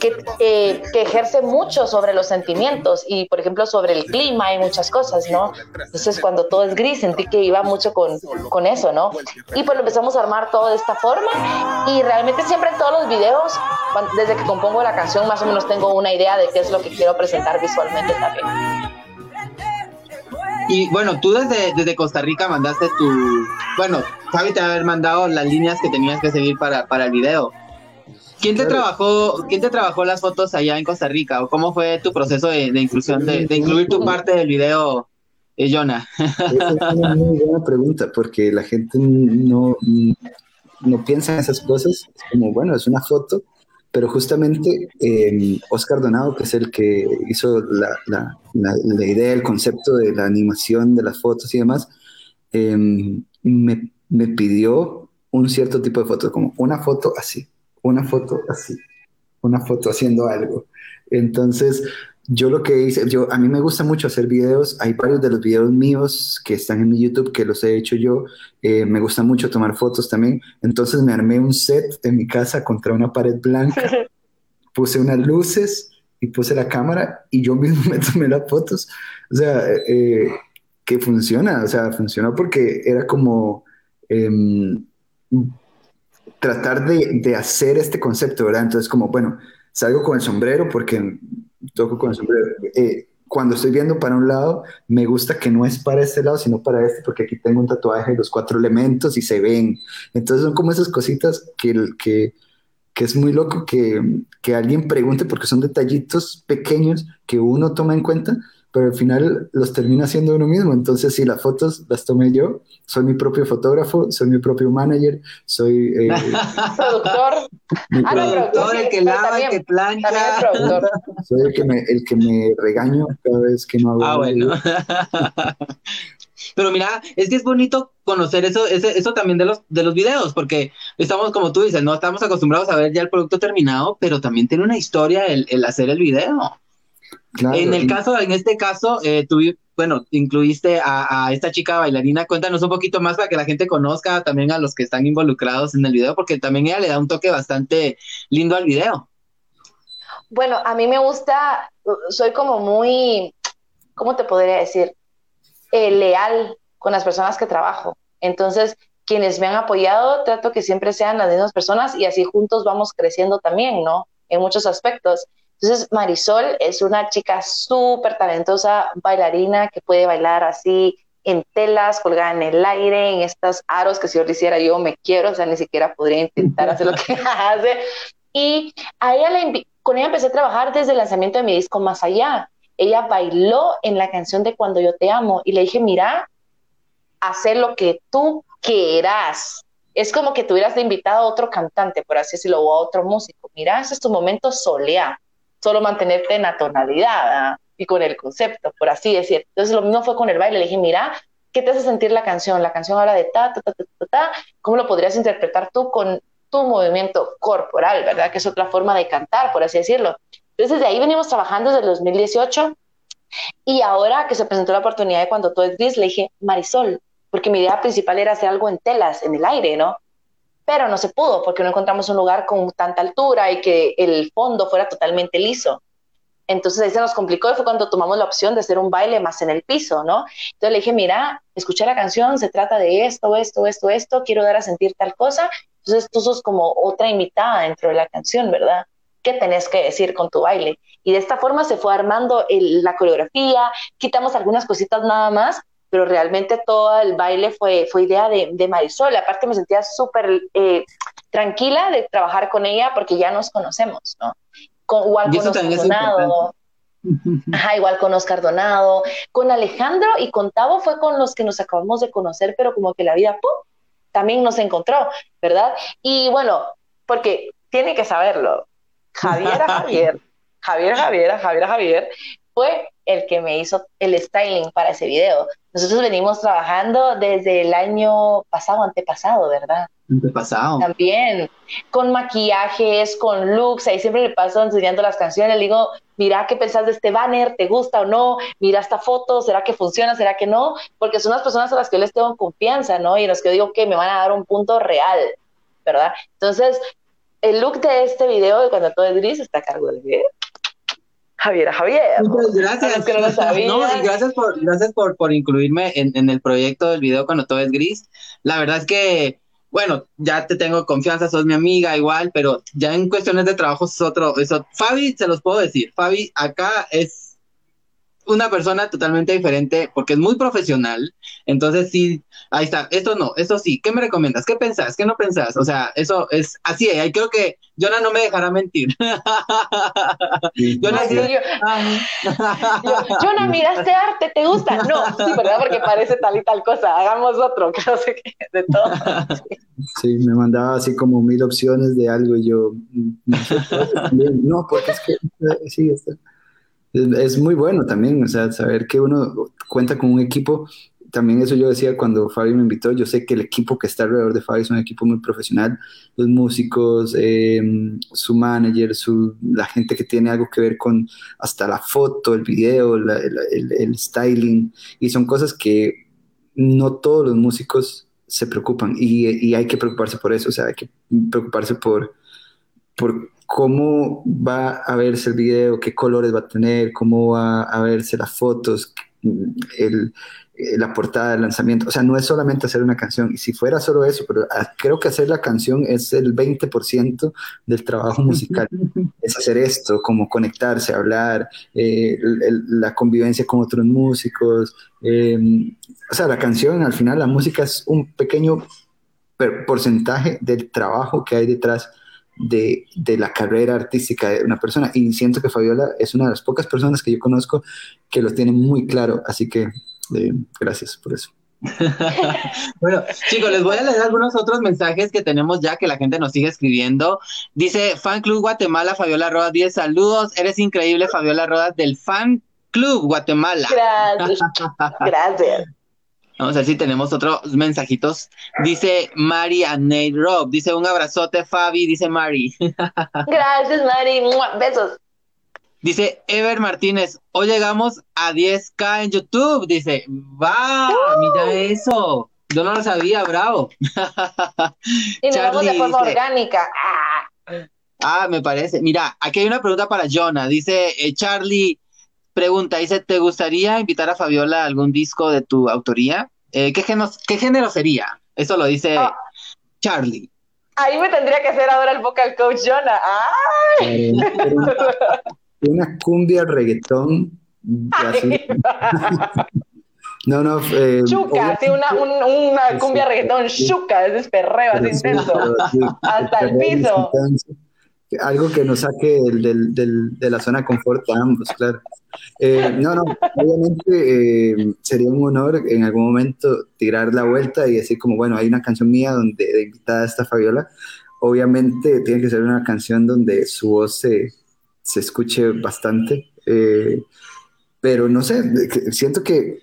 que, eh, que ejerce mucho sobre los sentimientos y, por ejemplo, sobre el clima y muchas cosas, ¿no? Entonces, cuando todo es gris, sentí que iba mucho con, con eso, ¿no? Y pues lo empezamos a armar todo de esta forma y realmente siempre en todos los videos, desde que compongo la canción, canción más o menos tengo una idea de qué es lo que quiero presentar visualmente también. Y bueno, tú desde, desde Costa Rica mandaste tu, bueno, Fabi te haber mandado las líneas que tenías que seguir para, para el video. ¿Quién te trabajó, quién te trabajó las fotos allá en Costa Rica? ¿O cómo fue tu proceso de, de inclusión, de, de, incluir tu parte del video, eh, Jonah? Es una muy buena pregunta, porque la gente no, no piensa en esas cosas. Es como, bueno, es una foto, pero justamente eh, Oscar Donado, que es el que hizo la, la, la, la, idea, el concepto de la animación de las fotos y demás, eh, me, me pidió un cierto tipo de foto, como una foto así una foto así, una foto haciendo algo. Entonces, yo lo que hice, yo, a mí me gusta mucho hacer videos, hay varios de los videos míos que están en mi YouTube que los he hecho yo, eh, me gusta mucho tomar fotos también, entonces me armé un set en mi casa contra una pared blanca, [laughs] puse unas luces y puse la cámara y yo mismo [laughs] me tomé las fotos, o sea, eh, que funciona, o sea, funcionó porque era como... Eh, tratar de, de, hacer este concepto, ¿verdad? Entonces, como, bueno, salgo con el sombrero porque toco con. Eh, cuando estoy viendo para un lado, me gusta que no es para este lado, sino para este, porque aquí tengo un tatuaje de los cuatro elementos y se ven. Entonces, son como esas cositas que, que, que es muy loco que, que alguien pregunte, porque son detallitos pequeños que uno toma en cuenta pero al final los termina haciendo uno mismo. Entonces, si las fotos las tomé yo, soy mi propio fotógrafo, soy mi propio manager, soy... Eh, [laughs] productor. Mi ah, productor, el que lava, el que plancha. Soy el que, me, el que me regaño cada vez que no hago Ah, bueno. [laughs] Pero mira, es que es bonito conocer eso, eso, eso, también de los, de los videos, porque estamos, como tú dices, no estamos acostumbrados a ver ya el producto terminado, pero también tiene una historia el, el hacer el video. Claro, en el caso, en este caso, eh, tú, bueno, incluiste a, a, esta chica bailarina. Cuéntanos un poquito más para que la gente conozca también a los que están involucrados en el video, porque también ella le da un toque bastante lindo al video. Bueno, a mí me gusta, soy como muy, ¿cómo te podría decir? Eh, leal con las personas que trabajo. Entonces, quienes me han apoyado, trato que siempre sean las mismas personas y así juntos vamos creciendo también, ¿no? En muchos aspectos. Entonces, Marisol es una chica súper talentosa, bailarina, que puede bailar así en telas, colgada en el aire, en estos aros que si yo lo hiciera yo me quiero, o sea, ni siquiera podría intentar hacer lo que [laughs] hace. Y a ella le con ella empecé a trabajar desde el lanzamiento de mi disco Más Allá. Ella bailó en la canción de Cuando yo te amo y le dije, mira, hacer lo que tú quieras. Es como que tuvieras de invitado a otro cantante, por así decirlo, o a otro músico. Mira, ese es tu momento solea solo mantenerte en la tonalidad ¿ah? y con el concepto, por así decir. Entonces lo mismo fue con el baile, le dije, mira, ¿qué te hace sentir la canción? La canción habla de ta, ta, ta, ta, ta, ta, ¿cómo lo podrías interpretar tú con tu movimiento corporal, verdad? Que es otra forma de cantar, por así decirlo. Entonces, de ahí venimos trabajando desde el 2018 y ahora que se presentó la oportunidad de cuando todo es gris, le dije, Marisol, porque mi idea principal era hacer algo en telas, en el aire, ¿no? Pero no se pudo porque no encontramos un lugar con tanta altura y que el fondo fuera totalmente liso. Entonces ahí se nos complicó y fue cuando tomamos la opción de hacer un baile más en el piso, ¿no? Entonces le dije, mira, escuché la canción, se trata de esto, esto, esto, esto, quiero dar a sentir tal cosa. Entonces tú sos como otra invitada dentro de la canción, ¿verdad? ¿Qué tenés que decir con tu baile? Y de esta forma se fue armando la coreografía, quitamos algunas cositas nada más, pero realmente todo el baile fue, fue idea de, de Marisol. Aparte me sentía súper eh, tranquila de trabajar con ella porque ya nos conocemos, ¿no? Con, igual con Oscar Donado. Ajá, igual con Oscar Donado, con Alejandro y con Tavo fue con los que nos acabamos de conocer, pero como que la vida ¡pum! también nos encontró, ¿verdad? Y bueno, porque tiene que saberlo, Javier [laughs] Javier, Javier Javier, Javier Javier, fue el que me hizo el styling para ese video. Nosotros venimos trabajando desde el año pasado, antepasado, ¿verdad? Antepasado. También, con maquillajes, con looks, ahí siempre le paso enseñando las canciones, le digo, mira qué pensás de este banner, ¿te gusta o no? Mira esta foto, ¿será que funciona, será que no? Porque son las personas a las que yo les tengo confianza, ¿no? Y en las que digo que me van a dar un punto real, ¿verdad? Entonces, el look de este video de cuando todo es gris está a cargo de video Javier Javier. Muchas gracias. Que no, lo no, y gracias por, gracias por, por incluirme en, en, el proyecto del video cuando todo es gris. La verdad es que bueno, ya te tengo confianza, sos mi amiga igual, pero ya en cuestiones de trabajo es otro, eso. Fabi, se los puedo decir, Fabi acá es una persona totalmente diferente porque es muy profesional. Entonces, sí, ahí está. Esto no, esto sí. ¿Qué me recomiendas? ¿Qué pensás? ¿Qué no pensás? O sea, eso es así. Ahí creo que Jonah no me dejará mentir. [laughs] Jonah, Jonah, miraste arte, ¿te gusta? No, sí, ¿verdad? Porque parece tal y tal cosa. Hagamos otro, que no sé qué, de todo. Sí, me mandaba así como mil opciones de algo y yo, mm, no, porque es que sí, está es muy bueno también, o sea, saber que uno cuenta con un equipo. También eso yo decía cuando Fabio me invitó, yo sé que el equipo que está alrededor de Fabio es un equipo muy profesional, los músicos, em, su manager, su, la gente que tiene algo que ver con hasta la foto, el video, el, styling, y son cosas que no todos los músicos se preocupan y, y, hay que preocuparse por eso, o sea, hay que preocuparse por, por cómo va a verse el video, qué colores va a tener, cómo va a verse las fotos, el, eh, la portada del lanzamiento. O sea, no es solamente hacer una canción. Y si fuera solo eso, pero ah, creo que hacer la canción es el 20% del trabajo musical. [laughs] es hacer esto, como conectarse, hablar, eh, la convivencia con otros músicos. Em, o sea, la canción, al final, la música es un pequeño porcentaje del trabajo que hay detrás de, la carrera artística de una persona. Y siento que Fabiola es una de las pocas personas que yo conozco que lo tiene muy claro. Así que eh, gracias por eso. [laughs] bueno, chicos, les voy a leer algunos otros mensajes que tenemos ya que la gente nos sigue escribiendo. Dice Fan Club Guatemala, Fabiola Rodas, 10 saludos. Eres increíble, Fabiola Rodas, del Fan Club Guatemala. Gracias. [laughs] Gracias. Vamos a ver si tenemos otros mensajitos. Dice Mari Nate Rob. Dice un abrazote, Fabi. Dice Mari. [laughs] Gracias, Mari. Besos. Dice Ever Martínez. Hoy llegamos a 10K en YouTube. Dice, va, mira eso. Yo no lo sabía, bravo. [laughs] y nos de forma orgánica. Ah. me parece. Mira, aquí hay una pregunta para Jonah. Dice eh, Charlie Pregunta, dice, ¿te gustaría invitar a Fabiola a algún disco de tu autoría? Eh, ¿qué, género, ¿Qué género sería? Eso lo dice ah. Charlie. Ahí me tendría que hacer ahora el vocal coach Jonah. ¡Ay! Una cumbia reggaetón. [laughs] No, no. Eh, chuca, sí, una, una cumbia reggaetón chuca, es perreo, así intenso. Hasta el piso. Algo que nos saque del, del, de la zona de confort a ambos, claro. Eh, no, no, obviamente eh, sería un honor en algún momento tirar la vuelta y decir como, bueno, hay una canción mía donde de invitada está Fabiola. Obviamente tiene que ser una canción donde su voz se, se escuche bastante, eh, pero no sé, siento que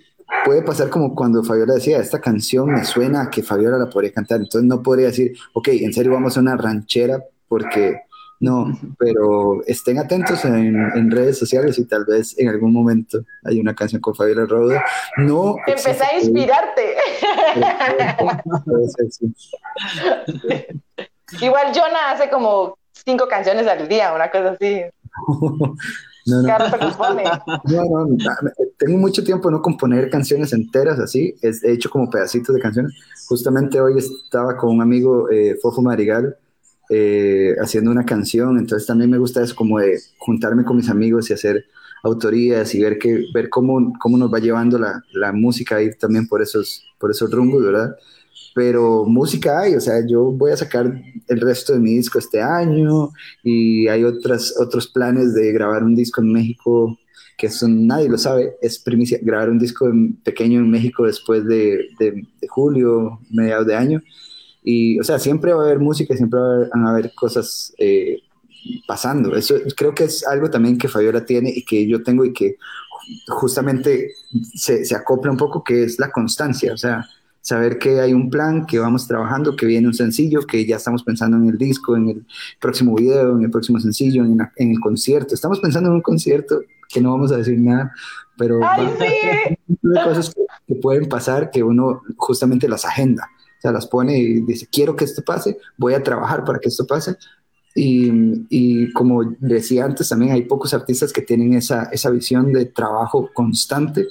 puede pasar como cuando Fabiola decía, esta canción me suena que Fabiola la podría cantar, entonces no podría decir, ok, en serio vamos a una ranchera porque no, pero estén atentos en, redes sociales y tal vez en algún momento hay una canción con Fabiola Roda. No. Empecé a inspirarte. Igual Jonah hace como cinco canciones al día, una cosa así. No, no. no, no, tengo mucho tiempo no componer canciones enteras así, he hecho como pedacitos de canciones. Justamente hoy estaba con un amigo, eh, Fofo Marigal, eh, haciendo una canción, entonces también me gusta eso como de juntarme con mis amigos y hacer autorías y ver, que, ver cómo, cómo nos va llevando la, la música, ir también por esos, por esos rumbos, ¿verdad? Pero música hay, o sea, yo voy a sacar el resto de mi disco este año y hay otras, otros planes de grabar un disco en México que eso nadie lo sabe, es primicia, grabar un disco pequeño en México después de, de, de julio, mediados de año. Y, o sea, siempre va a haber música, siempre van a haber cosas eh, pasando. Eso creo que es algo también que Fabiola tiene y que yo tengo y que justamente se, se acopla un poco, que es la constancia. O sea, saber que hay un plan, que vamos trabajando, que viene un sencillo, que ya estamos pensando en el disco, en el próximo video, en el próximo sencillo, en, en el concierto. Estamos pensando en un concierto que no vamos a decir nada, pero Ay, sí. hay cosas que, que, pueden pasar que uno justamente las agenda las pone y dice, quiero que esto pase, voy a trabajar para que esto pase. Y, y, como decía antes, también hay pocos artistas que tienen esa, esa visión de trabajo constante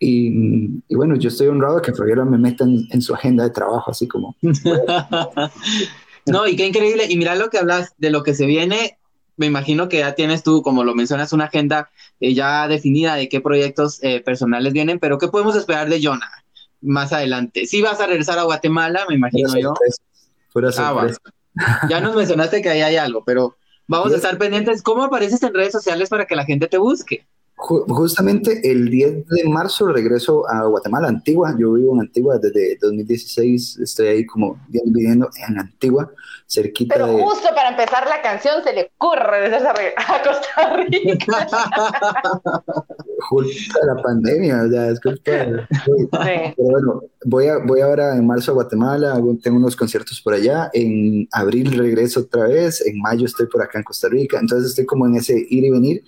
Y, y, bueno, yo estoy honrado que Fabiola me meta en, en su agenda de trabajo, así como... [laughs] no, y qué increíble. Y mira lo que hablas de lo que se viene. Me imagino que ya tienes tú, como lo mencionas, una agenda eh, ya definida de qué proyectos eh, personales vienen, pero ¿qué podemos esperar de Jonah más adelante? Si vas a regresar a Guatemala, me imagino yo. Ah, [laughs] ya nos mencionaste que ahí hay algo, pero vamos a estar pendientes. ¿Cómo apareces en redes sociales para que la gente te busque? Justamente el 10 de marzo regreso a Guatemala, Antigua. Yo vivo en Antigua desde 2016. Estoy ahí como viviendo en Antigua, cerquita Pero justo para empezar la canción se le ocurre regresar a Costa Rica. De la pandemia, o sea, es culpa de... Pero bueno, voy, a, voy ahora en marzo a Guatemala, tengo unos conciertos por allá. En abril regreso otra vez. En mayo estoy por acá en Costa Rica. Entonces estoy como en ese ir y venir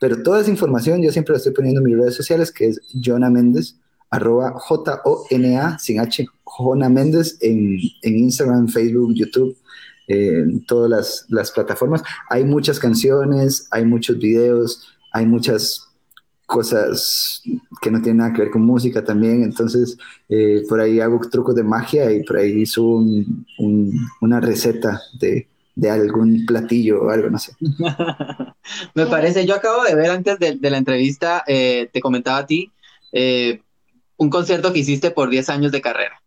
pero toda esa información yo siempre la estoy poniendo en mis redes sociales, que es Jona Méndez, arroba J-O-N-A, sin H, Jona Méndez, en, en Instagram, Facebook, YouTube, en todas las, las plataformas. Hay muchas canciones, hay muchos videos, hay muchas cosas que no tienen nada que ver con música también, entonces eh, por ahí hago trucos de magia y por ahí subo un, un, una receta de, de algún platillo o algo, no sé. [laughs] Me parece, yo acabo de ver antes de, la entrevista, eh, te comentaba a ti, eh, un concierto que hiciste por 10 años de carrera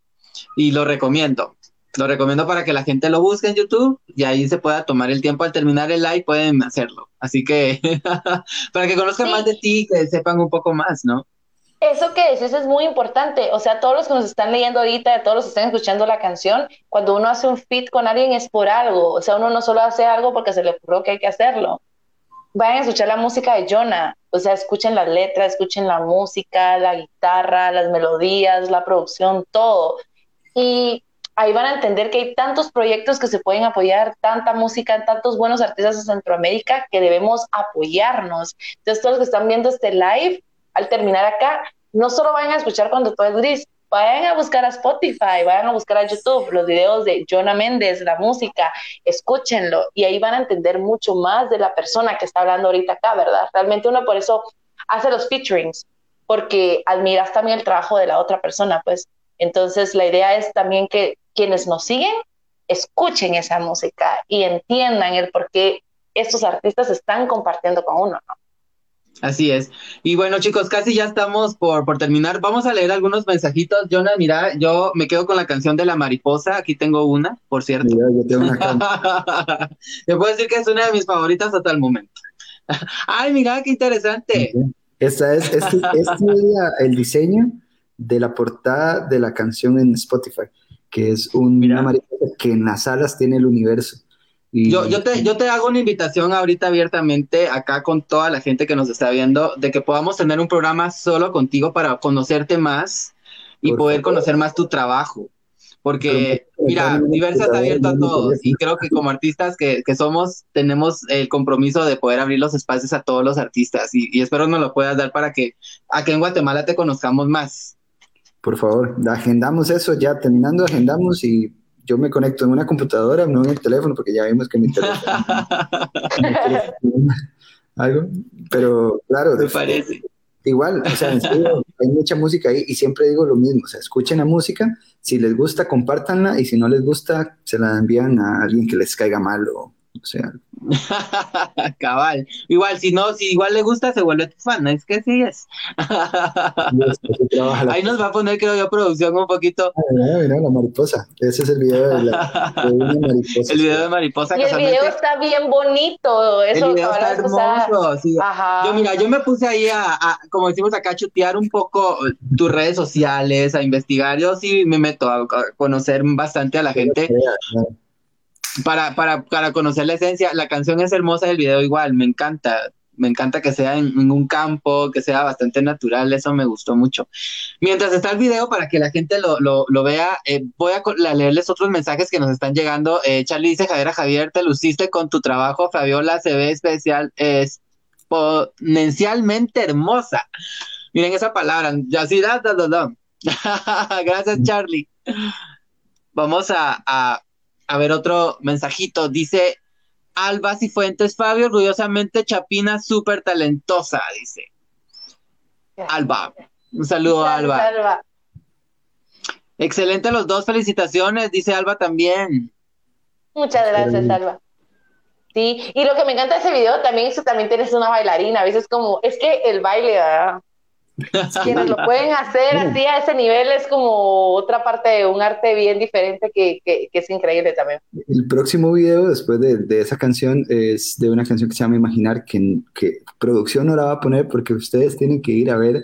y lo recomiendo. Lo recomiendo para que la gente lo busque en YouTube y ahí se pueda tomar el tiempo al terminar el live, pueden hacerlo. Así que [laughs] para que conozcan más de ti, que sepan un poco más, ¿no? Eso que dices es muy importante. O sea, todos los que nos están leyendo ahorita, todos los que están escuchando la canción, cuando uno hace un fit con alguien es por algo. O sea, uno no solo hace algo porque se le ocurrió que hay que hacerlo. Vayan a escuchar la música de Jonah. O sea, escuchen las letras, escuchen la música, la guitarra, las melodías, la producción, todo. Y ahí van a entender que hay tantos proyectos que se pueden apoyar, tanta música, tantos buenos artistas de Centroamérica que debemos apoyarnos. Entonces, todos los que están viendo este live, al terminar acá, no solo vayan a escuchar cuando todo es gris, vayan a buscar a Spotify, vayan a buscar a YouTube los videos de Jonah Méndez, la música, escúchenlo y ahí van a entender mucho más de la persona que está hablando ahorita acá, ¿verdad? Realmente uno por eso hace los featurings, porque admiras también el trabajo de la otra persona, pues. Entonces la idea es también que quienes nos siguen escuchen esa música y entiendan el por qué estos artistas están compartiendo con uno, ¿no? Así es. Y bueno, chicos, casi ya estamos por, por terminar. Vamos a leer algunos mensajitos. Jonah, mira, yo me quedo con la canción de la mariposa. Aquí tengo una, por cierto. yo tengo una [laughs] Te puedo decir que es una de mis favoritas hasta el momento. [laughs] Ay, mira, qué interesante. Esta es, este, este el diseño de la portada de la canción en Spotify, que es una mariposa que en las alas tiene el universo. Yo, yo, te, yo te hago una invitación ahorita abiertamente acá con toda la gente que nos está viendo de que podamos tener un programa solo contigo para conocerte más y poder conocer más tu trabajo. Porque, mira, Diversa está abierto a todos y creo que como artistas que, que, somos, tenemos el compromiso de poder abrir los espacios a todos los artistas y, y espero nos lo puedas dar para que aquí en Guatemala te conozcamos más. Por favor, agendamos eso, ya terminando, agendamos y yo me conecto en una computadora, no en el teléfono, porque ya vimos que mi teléfono. [laughs] algo, pero claro. Me parece. Igual, o sea, hay mucha música ahí y siempre digo lo mismo, o sea, escuchen la música, si les gusta, compártanla y si no les gusta, se la envían a alguien que les caiga mal o, o sea. [laughs] Cabal. Igual, si no, si igual le gusta, se vuelve tu fan, es que sí es. [laughs] Ahí nos va a poner, creo yo, producción un poquito. Ah, mira, la mariposa. Ese es el video de, la, [laughs] mariposa. El video de mariposa. Y el video está bien bonito. Eso, el video está hermoso. Sí. Yo, mira, yo me puse ahí a, como decimos acá, a chutear un poco tus redes sociales, a investigar. Yo sí me meto a, conocer bastante a la gente para, para, para conocer la esencia, la canción es hermosa, el video igual, me encanta. Me encanta que sea en, un campo, que sea bastante natural, eso me gustó mucho. Mientras está el video, para que la gente lo, lo, lo vea, eh, voy a, leerles otros mensajes que nos están llegando. Eh, Charlie dice, Javier, Javier, te luciste con tu trabajo, Fabiola se ve especial, exponencialmente hermosa. Miren esa palabra, ya sí, da, da, da, [laughs] Gracias, Charlie. Vamos a, a ver otro mensajito. Dice Alba Cifuentes Fabio, orgullosamente Chapina, súper talentosa, dice. Alba. Un saludo, Alba. Alba. Excelente los dos, felicitaciones, dice Alba también. Muchas gracias, Alba. Sí, y lo que me encanta de ese video también es que también tienes una bailarina. A veces como, es que el baile, ¿verdad? [laughs] quienes lo pueden hacer así a ese nivel es como otra parte de un arte bien diferente que, que, que es increíble también. El próximo video después de, de, esa canción es de una canción que se llama Imaginar, que, que producción no la va a poner porque ustedes tienen que ir a ver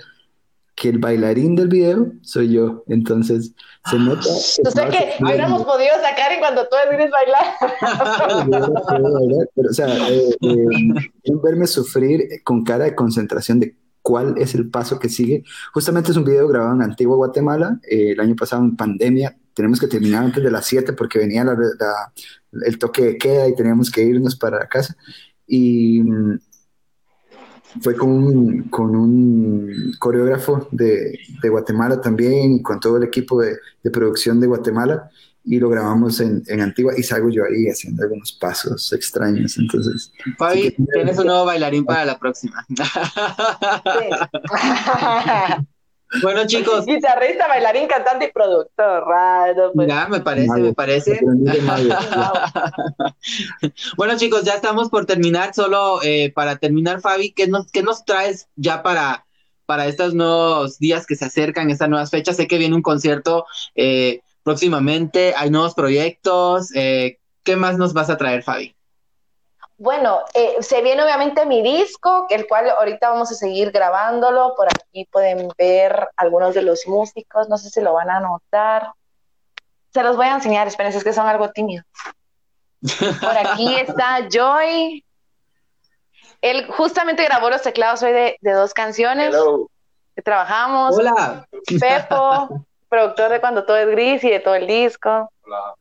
que el bailarín del video soy yo. Entonces, se nota. O sea que hubiéramos podido sacar en cuanto tú decides bailar. Pero, o sea, eh, eh, [laughs] verme sufrir con cara de concentración de cuál es el paso que sigue. Justamente es un video grabado en Antigua Guatemala, eh, el año pasado en pandemia. Tenemos que terminar antes de las 7 porque venía la, la, el toque de queda y teníamos que irnos para casa. Y fue con un, coreógrafo de, Guatemala también y con todo el equipo de producción de Guatemala y lo grabamos en, en, Antigua y salgo yo ahí haciendo algunos pasos extraños. Entonces, Fabi, sí tienes un nuevo bailarín para la próxima. bueno, chicos. Guitarrista, bailarín, cantante y productor. Raro, pues. Ya, me parece, Mayo, me parece. [laughs] bueno, chicos, ya estamos por terminar. Solo eh, para terminar, Fabi, ¿qué nos, qué nos traes ya para, para estos nuevos días que se acercan, estas nuevas fechas? Sé que viene un concierto. Eh, próximamente, hay nuevos proyectos. Eh, ¿Qué más nos vas a traer, Fabi? Bueno, eh, se viene obviamente mi disco, el cual ahorita vamos a seguir grabándolo. Por aquí pueden ver algunos de los músicos, no sé si lo van a notar. Se los voy a enseñar, espérense, es que son algo tímidos. Por aquí [laughs] está Joy. Él justamente grabó los teclados hoy de, de dos canciones Hello. que trabajamos. Hola. Pepo, [laughs] productor de Cuando Todo es Gris y de todo el disco. Hola.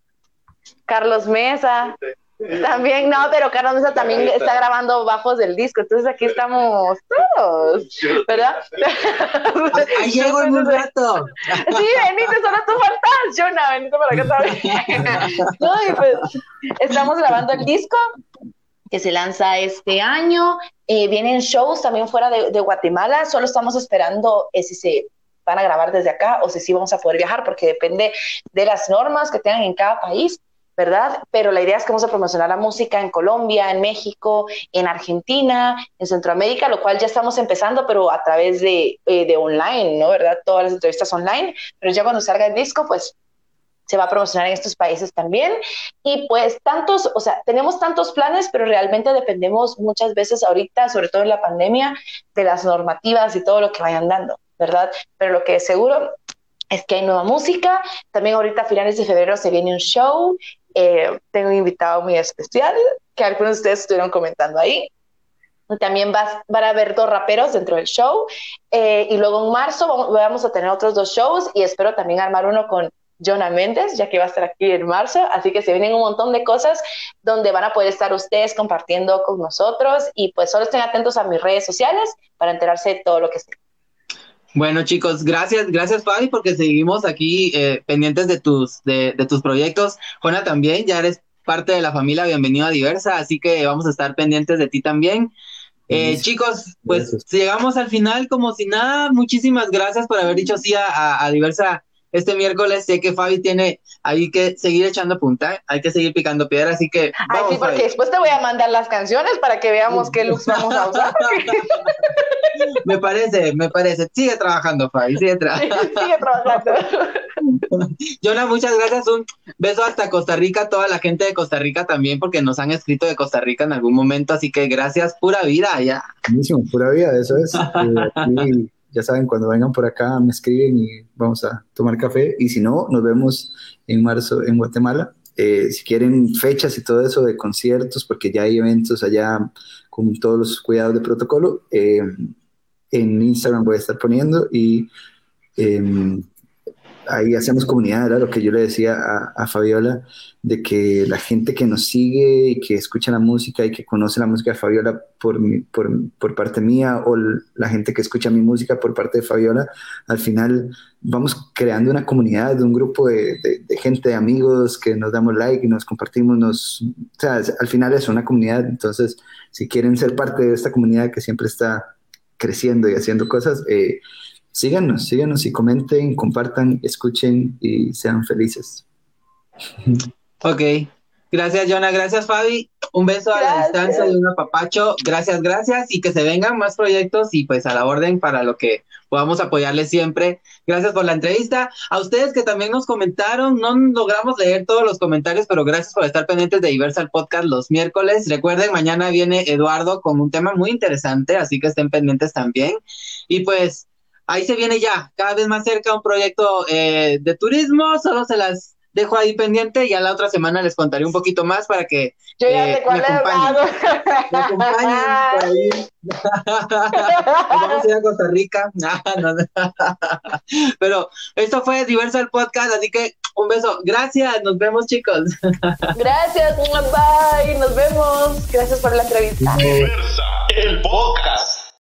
Carlos Mesa. También, no, pero Carlos Mesa también está grabando bajos del disco, entonces aquí estamos todos, ¿verdad? Ahí llego en un rato. Sí, Benito, solo tú faltas, Jonah, Benito para acá también. [laughs] No, y pues estamos grabando el disco que se lanza este año, eh, vienen shows también fuera de, de, Guatemala, solo estamos esperando eh, si se van a grabar desde acá o si sí vamos a poder viajar, porque depende de las normas que tengan en cada país. ¿verdad? Pero la idea es que vamos a promocionar la música en Colombia, en México, en Argentina, en Centroamérica, lo cual ya estamos empezando, pero a través de, eh, de online, ¿no? ¿Verdad? Todas las entrevistas online, pero ya cuando salga el disco, pues se va a promocionar en estos países también. Y pues tantos, o sea, tenemos tantos planes, pero realmente dependemos muchas veces ahorita, sobre todo en la pandemia, de las normativas y todo lo que vayan dando, ¿verdad? Pero lo que es seguro es que hay nueva música. También ahorita a finales de febrero se viene un show eh, tengo un invitado muy especial que algunos de ustedes estuvieron comentando ahí. También va, van a haber dos raperos dentro del show. Eh, y luego en marzo vamos, vamos, a tener otros dos shows y espero también armar uno con Jonah Méndez, ya que va a estar aquí en marzo. Así que se vienen un montón de cosas donde van a poder estar ustedes compartiendo con nosotros. Y pues solo estén atentos a mis redes sociales para enterarse de todo lo que esté. Bueno, chicos, gracias, gracias Fabi, porque seguimos aquí eh, pendientes de tus, de, de, tus proyectos. Juana también, ya eres parte de la familia Bienvenido a Diversa, así que vamos a estar pendientes de ti también. Eh, chicos, pues gracias. llegamos al final como si nada. Muchísimas gracias por haber dicho sí a, a Diversa este miércoles. Sé que Fabi tiene hay que seguir echando punta, hay que seguir picando piedra, así que. Vamos, Ay, sí, porque Fabi. después te voy a mandar las canciones para que veamos qué looks vamos a usar. [laughs] me parece, me parece. Sigue trabajando, Fabi, sigue trabajando. sigue trabajando. [laughs] Jonah, muchas gracias. Un beso hasta Costa Rica, toda la gente de Costa Rica también, porque nos han escrito de Costa Rica en algún momento, así que gracias, pura vida ya. Buenísimo, pura vida, eso es. Eh, [laughs] ya saben, cuando vengan por acá me escriben y vamos a tomar café. Y si no, nos vemos en marzo en Guatemala. Eh, si quieren fechas y todo eso de conciertos, porque ya hay eventos allá con todos los cuidados de protocolo, eh, en Instagram voy a estar poniendo y eh, ahí hacemos comunidad, era lo que yo le decía a, Fabiola, de que la gente que nos sigue y que escucha la música y que conoce la música de Fabiola por, por, parte mía o la gente que escucha mi música por parte de Fabiola, al final vamos creando una comunidad un grupo de gente, de amigos que nos damos like y nos compartimos, nos, o sea, al final es una comunidad, entonces si quieren ser parte de esta comunidad que siempre está creciendo y haciendo cosas, eh, síganos, síganos y comenten, compartan, escuchen y sean felices. Ok. Gracias, Jonah. Gracias, Fabi. Un beso a la distancia y un apapacho. Gracias, gracias. Y que se vengan más proyectos y pues a la orden para lo que podamos apoyarles siempre. Gracias por la entrevista. A ustedes que también nos comentaron, no logramos leer todos los comentarios, pero gracias por estar pendientes de Diversal Podcast los miércoles. Recuerden, mañana viene Eduardo con un tema muy interesante, así que estén pendientes también. Y pues ahí se viene ya, cada vez más cerca un proyecto eh, de turismo. Solo se las dejo ahí pendiente. Ya la otra semana les contaré un poquito más para que Yo ya Eh, sé cuál me es acompañen. me acompañen por ahí. [laughs] [laughs] Vamos a ir a Costa Rica. [laughs] Pero esto fue Diversal Podcast, así que un beso. Gracias, nos vemos chicos. Gracias, bye, nos vemos. Gracias por la entrevista. Diversa, el podcast.